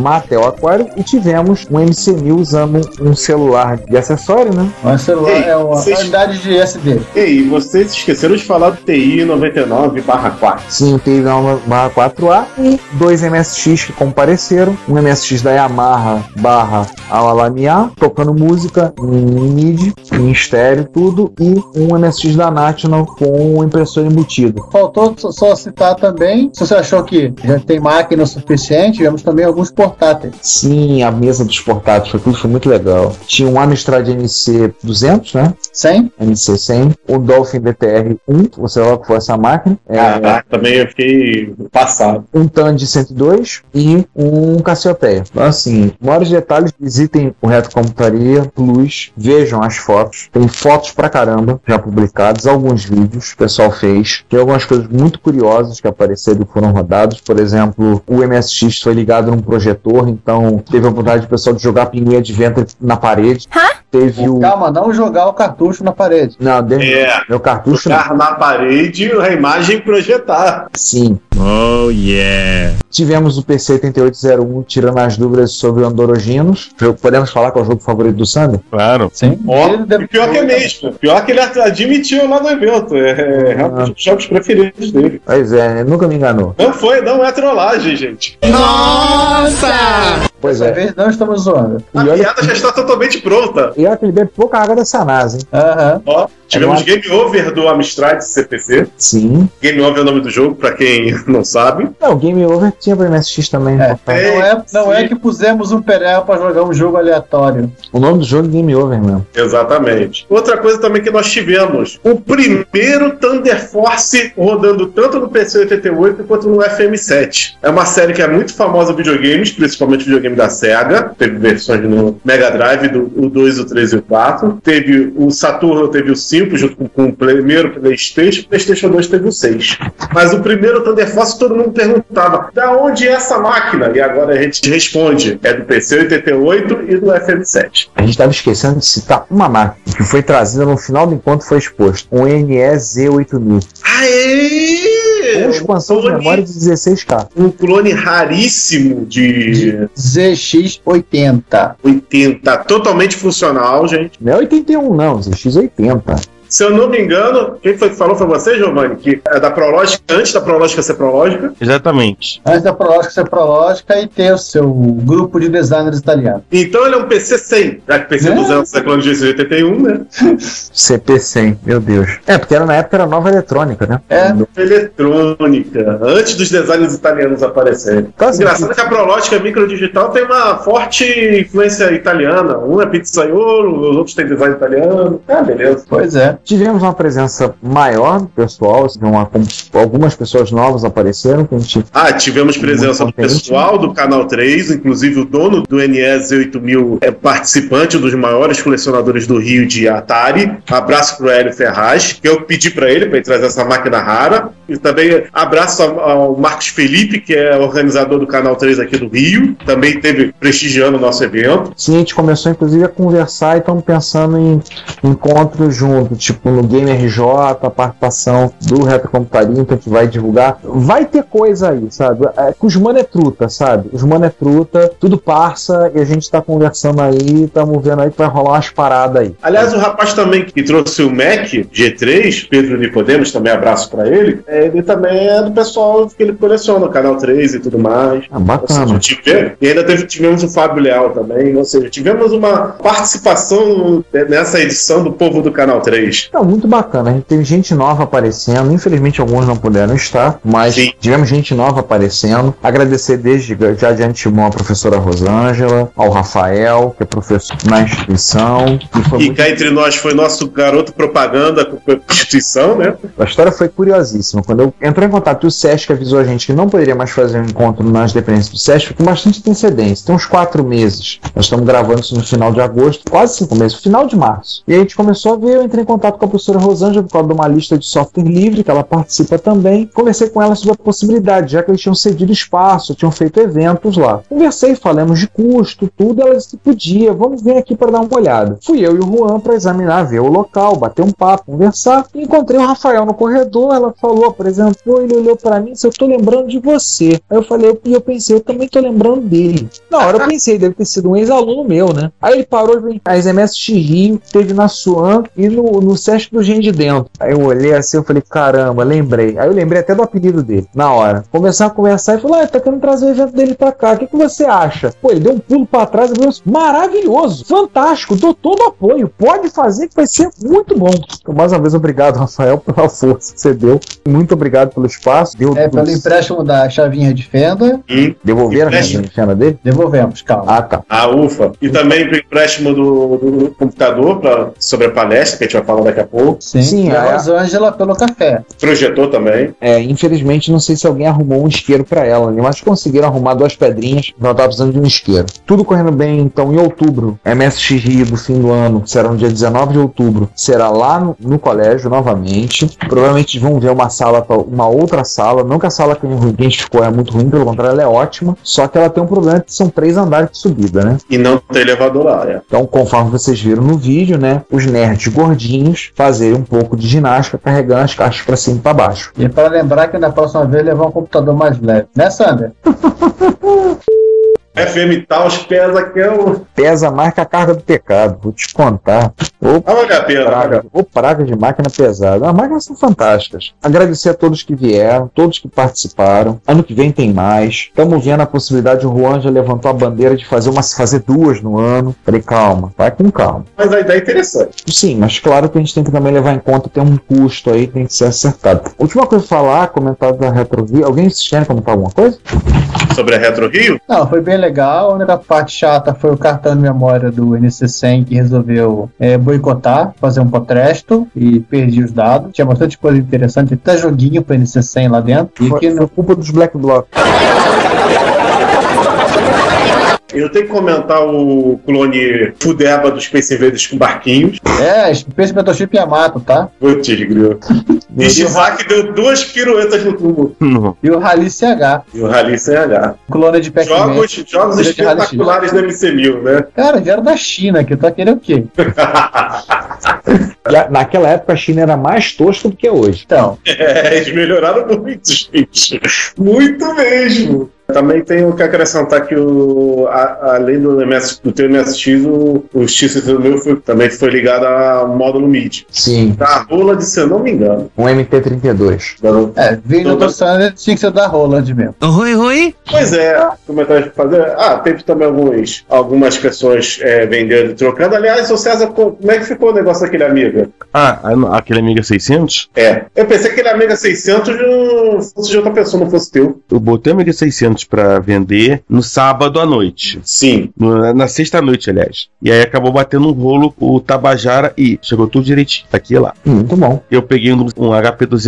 Matel Aquário e tivemos um MC1000 usando um celular de acessório, né? Um celular Ei, é uma vocês- unidade de SD. Ei, vocês esqueceram de falar do TI 99/4. Sim, teve uma barra 4A e dois MSX que compareceram. Um MSX da Yamaha barra Alamiya, tocando música em MIDI, em estéreo, tudo, e um MSX da National com impressor embutido. Faltou só- só citar também, se você achou que já tem máquina o suficiente, tivemos também alguns portáteis. Sim, a mesa dos portáteis foi tudo, foi muito legal. Tinha um Amstrad NC 200, né? 100? NC 100, o Dolphin DTR 1, você logo foi essa máquina. É, Ah, também eu fiquei passado. um TAN de 102 e um Cassiopeia. Então, assim, maiores detalhes, visitem o Reto Computaria Plus, vejam as fotos. Tem fotos pra caramba já publicadas, alguns vídeos que o pessoal fez. Tem algumas coisas muito curiosas que apareceram e foram rodados. Por exemplo, o MSX foi ligado num projetor, então teve a oportunidade do pessoal de jogar pinguinha de vento na parede. Teve o. Calma, não jogar o cartucho na parede. Não, É. meu cartucho não. Jogar na parede a imagem projetar. Sim. Oh yeah. Tivemos o PC 8801 tirando as dúvidas sobre o Andoroginos. Podemos falar que é o jogo favorito do Sander? Claro. Sim. E pior que é mesmo. Pior que ele admitiu lá no evento. É, é realmente um dos jogos preferidos dele. Pois é, nunca me enganou. Não foi, não é trollagem, gente. Pois Dessa é. vez não estamos zoando. A E olha, piada já está totalmente pronta. e olha que ele bebe pouca água dessa NASA, hein? Aham. Ó, tivemos É Game Over do Amstrad CPC. Sim. Game Over é o nome do jogo, pra quem <laughs> não sabe. Não, o Game Over tinha pra MSX também. É, não é, não é que pusemos um Perel pra jogar um jogo aleatório. O nome do jogo é Game Over mesmo. Exatamente. Outra coisa também que nós tivemos: o primeiro Thunder Force rodando tanto no PC 88 quanto no FM7. É uma série que é muito famosa em videogames, principalmente videogame da Sega. Teve versões no Mega Drive, do o 2, o 3 e o 4. Teve o Saturno, teve o 5, junto com, com o primeiro PlayStation. O PlayStation 2 teve o 6. Mas o primeiro Thunder Force todo mundo perguntava: da onde é essa máquina? E agora a gente responde: é do PC 88 e do FM7. A gente estava esquecendo de citar uma máquina que foi trazida no final do encontro foi exposto. Um NEZ8000. Aê! Com expansão de clone- memória de 16K. Um clone raríssimo de ZX80. 80, totalmente funcional, gente. Não é 81 não, ZX80. Se eu não me engano, quem foi que falou foi você, Giovanni, que é da Prológica, antes da Prológica ser Prológica. Exatamente. Antes da Prológica ser Prológica e ter o seu grupo de designers italianos. Então ele é um PC 100, já que PC É. 200 é clone de 81, né? CP100, meu Deus. É, porque era, na época era nova eletrônica, né? É. Eletrônica, antes dos designers italianos aparecerem. Assim, Engraçado que a Prológica microdigital tem uma forte influência italiana. Um é pizzaiolo, os outros têm design italiano. Ah, beleza. Pois é. Tivemos uma presença maior do pessoal, assim, uma- algumas pessoas novas apareceram, que a gente Ah, tivemos presença do pessoal do Canal 3, inclusive o dono do NES 8000 é participante, um dos maiores colecionadores do Rio de Atari. Abraço pro Hélio Ferraz, que eu pedi para ele para ele trazer essa máquina rara. E também abraço ao, ao Marcos Felipe, que é organizador do Canal 3 aqui do Rio. Também teve prestigiando o nosso evento. Sim, a gente começou inclusive a conversar e estamos pensando em encontros juntos. Tipo no Game RJ, a participação do Retrocomputaria, então que vai divulgar. Vai ter coisa aí, sabe? É, que os mano é truta, sabe? Os mano é truta, tudo passa e a gente tá conversando aí, estamos vendo aí que vai rolar umas paradas aí. Aliás, o rapaz também que trouxe o Mac G3, Pedro Nicodemos, também abraço pra ele, é, ele também é do pessoal que ele coleciona, o Canal 3 e tudo mais. Ah, bacana. Seja, e ainda teve- tivemos o Fábio Leal também, ou seja, tivemos uma participação nessa edição do povo do Canal 3. Não, muito bacana. A gente teve gente nova aparecendo. Infelizmente, alguns não puderam estar, mas tivemos gente nova aparecendo. Agradecer desde já de antemão a professora Rosângela, ao Rafael, que é professor na instituição. E E muito... cá entre nós foi nosso garoto propaganda com a instituição, né? A história foi curiosíssima. Quando eu entrei em contato e o SESC avisou a gente que não poderia mais fazer um encontro nas dependências do SESC, foi com bastante antecedência. Tem uns quatro meses. Nós estamos gravando isso no final de agosto, quase cinco meses, final de março. E aí a gente começou a ver, eu entrei em contato com a professora Rosângela por causa de uma lista de software livre, que ela participa também. Conversei com ela sobre a possibilidade, já que eles tinham cedido espaço, tinham feito eventos lá. Conversei, falamos de custo, tudo. Ela disse que podia, vamos vir aqui para dar uma olhada. Fui eu e o Juan para examinar, ver o local, bater um papo, conversar. E encontrei o Rafael no corredor, ela falou, apresentou, ele olhou para mim, disse, eu tô lembrando de você. Aí eu falei, e eu pensei, eu também tô lembrando dele. Na hora eu pensei, deve ter sido um ex-aluno meu, né? Aí ele parou e veio, a SMS Rio, teve na Suan e no, no Sesc do Gen de Dentro. Aí eu olhei assim, eu falei, caramba, lembrei. Aí eu lembrei até do apelido dele, na hora. Começar a conversar e falou, ah, tá querendo trazer o evento dele pra cá, o que, que você acha? Pô, ele deu um pulo pra trás e falou, maravilhoso, fantástico, dou todo o apoio, pode fazer que vai ser muito bom. Então, mais uma vez, obrigado, <laughs> Rafael, pela força que você deu. Muito obrigado pelo espaço. Deu É, pelo empréstimo da chavinha de fenda. Devolveram a Empréstimo. chavinha de fenda dele? Devolvemos, calma. Ah, tá. Ah, ufa. E também pro empréstimo do, do computador pra, sobre a palestra, que a gente vai falar daqui a pouco. Sim, Sim, é. a Rosângela pelo café. Projetor também. É, infelizmente, não sei se alguém arrumou um isqueiro pra ela, né? mas conseguiram arrumar duas pedrinhas, ela tava precisando de um isqueiro. Tudo correndo bem, então, em outubro, MSX Rio do fim do ano, que será no dia 19 de outubro, será lá no, no colégio novamente. Provavelmente vão ver uma sala, pra- uma outra sala, não que a sala que a gente ficou é muito ruim, pelo contrário, ela é ótima, só que ela tem um problema que são três andares de subida, né? E não tem elevador lá, é. Então, conforme vocês viram no vídeo, né, os nerds gordinhos fazerem um pouco de ginástica carregando as caixas pra cima e pra baixo. E para lembrar que na próxima vez levar um computador mais leve. Né, Sander? <laughs> FM Taos pesa que é o. Pesa mais que a carga do pecado, vou te contar. Ô, Ah, pena. praga, ô, praga de máquina pesada. As máquinas são fantásticas. Agradecer a todos que vieram, todos que participaram. Ano que vem tem mais. Estamos vendo a possibilidade, o Juan já levantou a bandeira de fazer uma, fazer duas no ano. Falei, calma, vai com calma. Mas a ideia é interessante. Sim, mas claro que a gente tem que também levar em conta tem um custo aí que tem que ser acertado. Última coisa a falar, comentário da Retrovia. Alguém vocês querem comentar alguma coisa? Sobre a Retro Rio? Não, foi bem legal. A única parte chata foi o cartão de memória do NC100 que resolveu é, boicotar, fazer um potresto e perdi os dados. Tinha bastante coisa interessante, até joguinho pro NC100 lá dentro. E que foi no, culpa dos Black Bloc. <laughs> Eu tenho que comentar o clone Fudeba dos Space Invaders com barquinhos. é, Space Battleship Yamato, tá? Putz, grilo. <laughs> E Shizaki deu duas piruetas no tubo. E o Rally CH, E o Rally sem H. clone de Pac-Man. Jogos, jogos espetaculares da MC1000, né? Cara, vieram da China, que tá querendo o quê? <laughs> E a- Naquela época a China era mais tosca do que é hoje. Então, <laughs> É, eles melhoraram muito, gente. Muito mesmo. Também tenho que acrescentar que o, a- além do, MS, do teu MSX, o, o X meu foi, também foi ligado ao módulo MIDI. Sim, Da rola de, se eu não me engano. um MT-32. é, vindo do Sander, tinha que ser da Roland mesmo. Oi, oi. Pois é, comentários pra fazer. Ah, teve também alguns, algumas pessoas é, vendendo e trocando. Aliás, o César, co- como é que ficou o negócio daquele Amiga? Ah, aquele Amiga 600? É, eu pensei que aquele Amiga 600 não fosse de outra pessoa, não fosse teu. Eu botei o Amiga 600 pra vender no sábado à noite. Sim. No- na sexta noite, aliás. E aí acabou batendo um rolo com o Tabajara e chegou tudo direitinho. Tá aqui e lá. Muito bom. Eu peguei um, um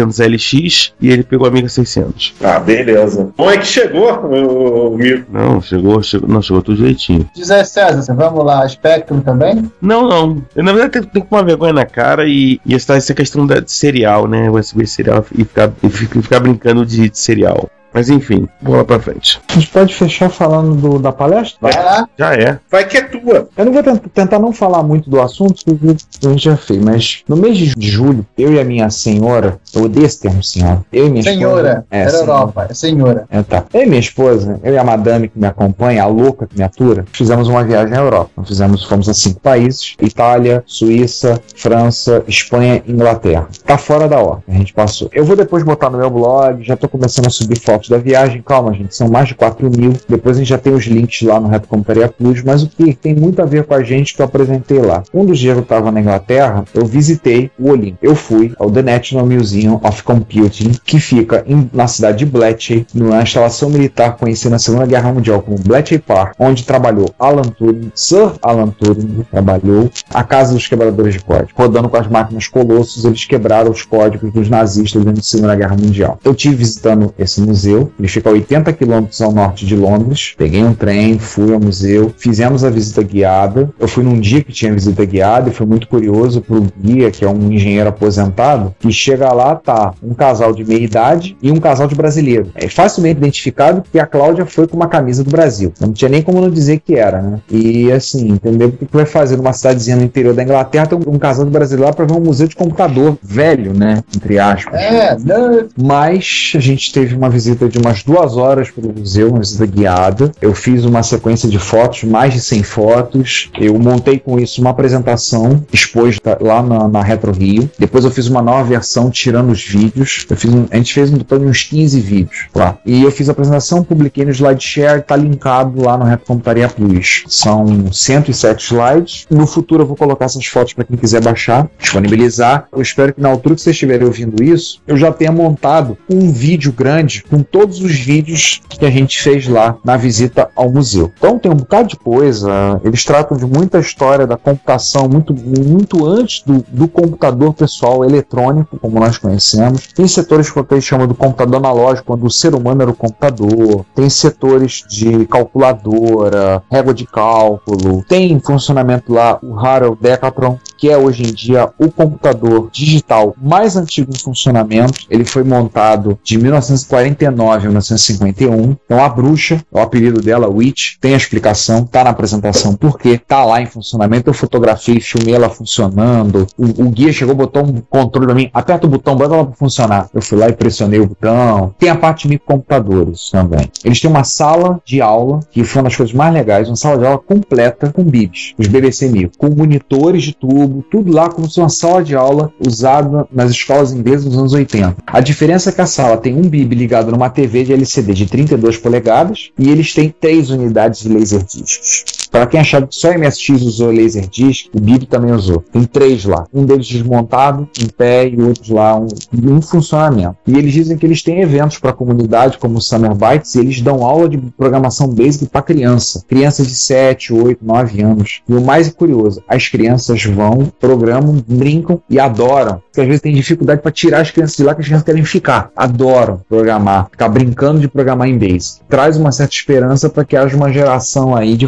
HP200LX e ele pegou o Amiga 600. Ah, beleza. Bom é que chegou, o amigo. Não, chegou, chegou, não, chegou tudo direitinho. Aí, César, vamos lá, Spectrum também? Não, não. Eu, na verdade, tenho, tenho com uma vergonha na cara e, e essa, essa questão da, de serial, né? USB serial e ficar, e ficar, ficar brincando de, de serial. Mas enfim, bola pra frente. A gente pode fechar falando do- da palestra? Vai lá. Já é. Vai que é tua. Eu não vou tent- tentar não falar muito do assunto, porque a gente já fez, mas no mês de julho, eu e a minha senhora, eu odeio esse termo senhora, eu e minha Senhora. esposa... Era senhora. Europa. É senhora. É, tá. Eu e minha esposa, eu e a madame que me acompanha, a louca que me atura, fizemos uma viagem à Europa. Nós fizemos, fomos a cinco países: Itália, Suíça, França, Espanha e Inglaterra. Tá fora da ordem. A gente passou. Eu vou depois botar no meu blog, já tô começando a subir fotos da viagem. Calma, gente, são mais de 4 mil. Depois a gente já tem os links lá no Reto Plus, mas o que tem muito a ver com a gente que eu apresentei lá. Um dos dias eu tava na Inglaterra, eu visitei o Olimpo. Eu fui ao The National Museum of Computing, que fica em- na cidade de Bletchley, numa instalação militar conhecida na Segunda Guerra Mundial como Bletchley Park, onde trabalhou Alan Turing, Sir Alan Turing trabalhou, a Casa dos Quebradores de Código. Rodando com as máquinas Colossus, eles quebraram os códigos dos nazistas durante a Segunda Guerra Mundial. Eu tive visitando esse museu, ele fica a 80 quilômetros ao norte de Londres. Peguei um trem, fui ao museu, fizemos a visita guiada. Eu fui num dia que tinha visita guiada e foi muito curioso pro guia, que é um engenheiro aposentado, que chega lá, tá um casal de meia idade e um casal de brasileiro. É facilmente identificado que a Cláudia foi com uma camisa do Brasil. Não tinha nem como não dizer que era, né? E assim, entendeu? O que vai fazer numa cidadezinha no interior da Inglaterra tem um, um casal de brasileiro lá pra ver um museu de computador velho, né? Entre aspas. É, não. Mas a gente teve uma visita de umas duas horas para o museu, uma visita guiada. Eu fiz uma sequência de fotos, mais de 100 fotos. Eu montei com isso uma apresentação exposta lá na, na Retro Rio. Depois eu fiz uma nova versão tirando os vídeos. Eu fiz um- a gente fez um total de uns 15 vídeos lá. E eu fiz a apresentação, publiquei no SlideShare, tá linkado lá no Retro Computaria Plus. São 107 slides. No futuro eu vou colocar essas fotos para quem quiser baixar, disponibilizar. Eu espero que na altura que vocês estiverem ouvindo isso, eu já tenha montado um vídeo grande com todos os vídeos que a gente fez lá na visita ao museu. Então tem um bocado de coisa. Eles tratam de muita história da computação, muito, muito antes do, do computador pessoal eletrônico, como nós conhecemos. Tem setores que eles chamam do computador analógico, quando o ser humano era o computador. Tem setores de calculadora, régua de cálculo. Tem em funcionamento lá o Harold Decathlon, que é hoje em dia o computador digital mais antigo em funcionamento. Ele foi montado de 1949 a 1951. Então a bruxa, é o apelido dela, Witch, tem a explicação, tá na apresentação porque tá lá em funcionamento. Eu fotografei, filmei ela funcionando. O, o guia chegou, botou um controle pra mim, aperta o botão, bota ela pra funcionar. Eu fui lá e pressionei o botão. Tem a parte de microcomputadores também. Eles têm uma sala de aula, que foi uma das coisas mais legais, uma sala de aula completa com bibs, os BBC Micro, com monitores de tubo, tudo lá como se uma sala de aula usada nas escolas inglesas dos anos 80. A diferença é que a sala tem um bib ligado numa TV de LCD de 32 polegadas e eles têm três unidades de laserdiscs. Para quem achava que só MSX usou laserdisc, o bib também usou. Tem três lá. Um deles desmontado, em pé, e outros lá um, em funcionamento. E eles dizem que eles têm eventos para a comunidade, como o Summer Bytes, e eles dão aula de programação basic para criança. Crianças de 7, 8, 9 anos. E o mais curioso, as crianças vão, programam, brincam e adoram. Porque às vezes tem dificuldade para tirar as crianças de lá que as crianças querem ficar. Adoram programar, ficar brincando de programar em base. Traz uma certa esperança para que haja uma geração aí de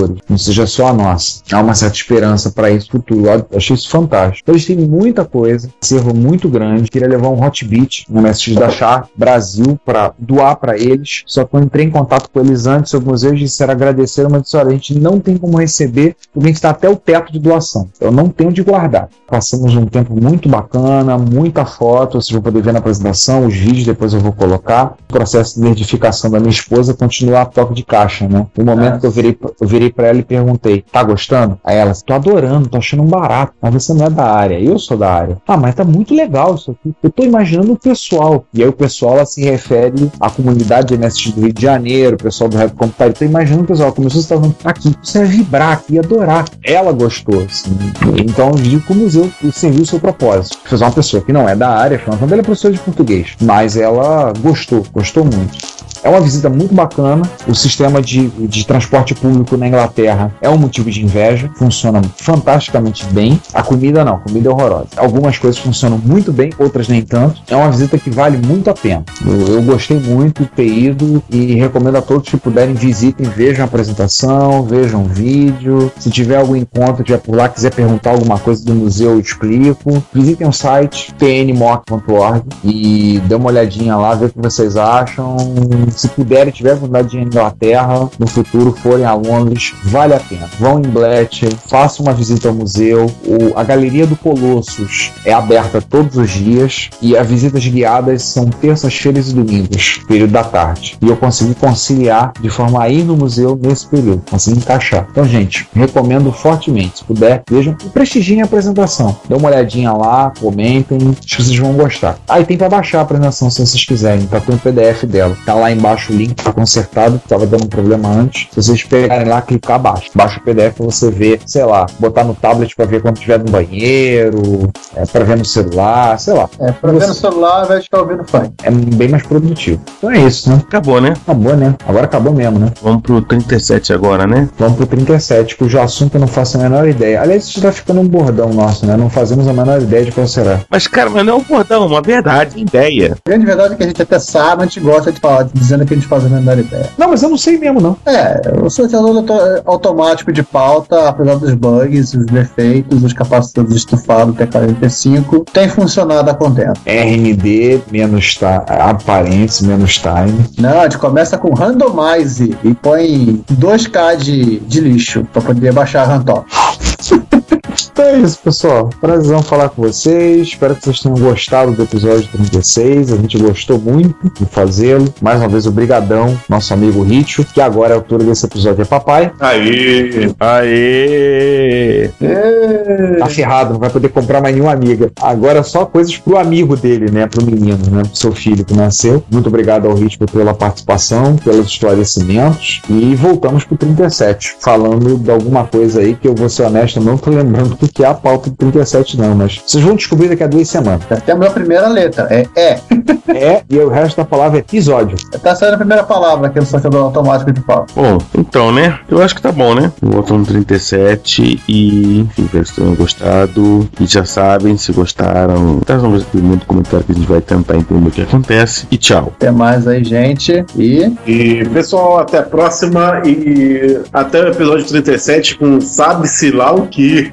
fuçadores, não seja só a nossa. Há uma certa esperança para isso futuro. Eu achei isso fantástico. Então, eles têm muita coisa, servo muito grande. Queria levar um Hot Beat, um MSX da Char Brasil, para doar para eles. Só que eu entrei em contato com eles antes sobre o museu e disseram agradecer, mas disseram, olha, a gente não tem como receber, porque a gente está até o teto de doação. Eu não tenho de guardar. Passamos um tempo muito bacana, muita foto, vocês vão poder ver na apresentação, os vídeos depois eu vou colocar. O processo de identificação da minha esposa continua a toque de caixa, né? No momento que eu virei, eu virei pra ela e perguntei, tá gostando? Aí ela, tô adorando, tô achando um barato, mas você não é da área, eu sou da área. Ah, mas tá muito legal isso aqui. Eu tô imaginando o pessoal. E aí o pessoal ela se refere à comunidade de MSX do Rio de Janeiro, o pessoal do Rap Computador. Tô imaginando o pessoal, começou a estar aqui, você vai vibrar aqui, adorar. Ela gostou, assim. Então digo que o museu serviu o seu propósito. Fez uma pessoa que não é da área, afinal, ela é professora de português, mas ela gostou, gostou muito. É uma visita muito bacana. O sistema de, de transporte público na Inglaterra é um motivo de inveja. Funciona fantasticamente bem. A comida não, a comida é horrorosa. Algumas coisas funcionam muito bem, outras nem tanto. É uma visita que vale muito a pena. Eu, eu gostei muito de ter ido e recomendo a todos que puderem visitem, vejam a apresentação, vejam o vídeo. Se tiver algum encontro, tiver por lá, quiser perguntar alguma coisa do museu, eu explico. Visitem o site tnmoc.org e dê uma olhadinha lá, ver o que vocês acham. Se puderem, tiver vontade de ir à Inglaterra, no futuro forem a Londres, vale a pena. Vão em Bletchley, façam uma visita ao museu. O, a Galeria do Colossus é aberta todos os dias e as visitas guiadas são terças-feiras e domingos, período da tarde. E eu consegui conciliar de forma a ir no museu nesse período, consegui encaixar. Então, gente, recomendo fortemente. Se puder, vejam e prestigiem a apresentação. Dê uma olhadinha lá, comentem, acho que vocês vão gostar. Ah, tem para baixar a apresentação se vocês quiserem, tá? Tem um PDF dela. Tá lá embaixo o link, tá consertado, que tava dando um problema antes. Se vocês pegarem lá, clicar abaixo. Baixa o PDF pra você ver, sei lá, botar no tablet para ver quando estiver no banheiro, é, para ver no celular, sei lá. É, pra ver no celular, vai ficar ouvindo funk. É bem mais produtivo. Então é isso, né? Acabou, né? Acabou, né? Agora acabou mesmo, né? Vamos pro 37 agora, né? Vamos pro 37, cujo assunto eu não faço a menor ideia. Aliás, isso tá ficando um bordão nosso, né? Não fazemos a menor ideia de qual será. Mas, cara, mas não é um bordão, uma verdade, ideia. A grande verdade é que a gente até sabe, a gente gosta de falar, dizendo que a gente faz a menor ideia. Não, mas eu não sei mesmo, não. É, o sorteador auto- automático de pauta, apesar dos bugs, os defeitos, os capacitores estufados T45, tem funcionado a contento. RMD menos aparência menos time. Não, a gente começa com randomize e põe 2K de, de lixo pra poder baixar a Rantop. <laughs> Então é isso, pessoal. Prazer falar com vocês. Espero que vocês tenham gostado do episódio 36. A gente gostou muito de fazê-lo. Mais uma vez, obrigadão, nosso amigo Ritio, que agora a altura desse episódio é papai. Aí, aí. Tá ferrado, não vai poder comprar mais nenhuma amiga. Agora só coisas pro amigo dele, né? Pro menino, né? Pro seu filho que nasceu. Muito obrigado ao Ritmo pela participação, pelos esclarecimentos. E voltamos pro 37, falando de alguma coisa aí que eu vou ser honesto, eu não tô lembrando do que é a pauta do 37, não, mas vocês vão descobrir daqui a duas semanas. Temos a primeira letra, é é. É, e o resto da palavra é episódio. <laughs> Tá saindo a primeira palavra aqui no sorteador automático de pauta. Bom, então, né? Eu acho que tá bom, né? Voltando no 37 e, enfim, espero que tenham gostado. E já sabem, se gostaram, trazam muito comentário que a gente vai tentar entender o que acontece. E tchau. Até mais aí, gente. E. E pessoal, até a próxima e até o episódio 37 com sabe-se lá o que.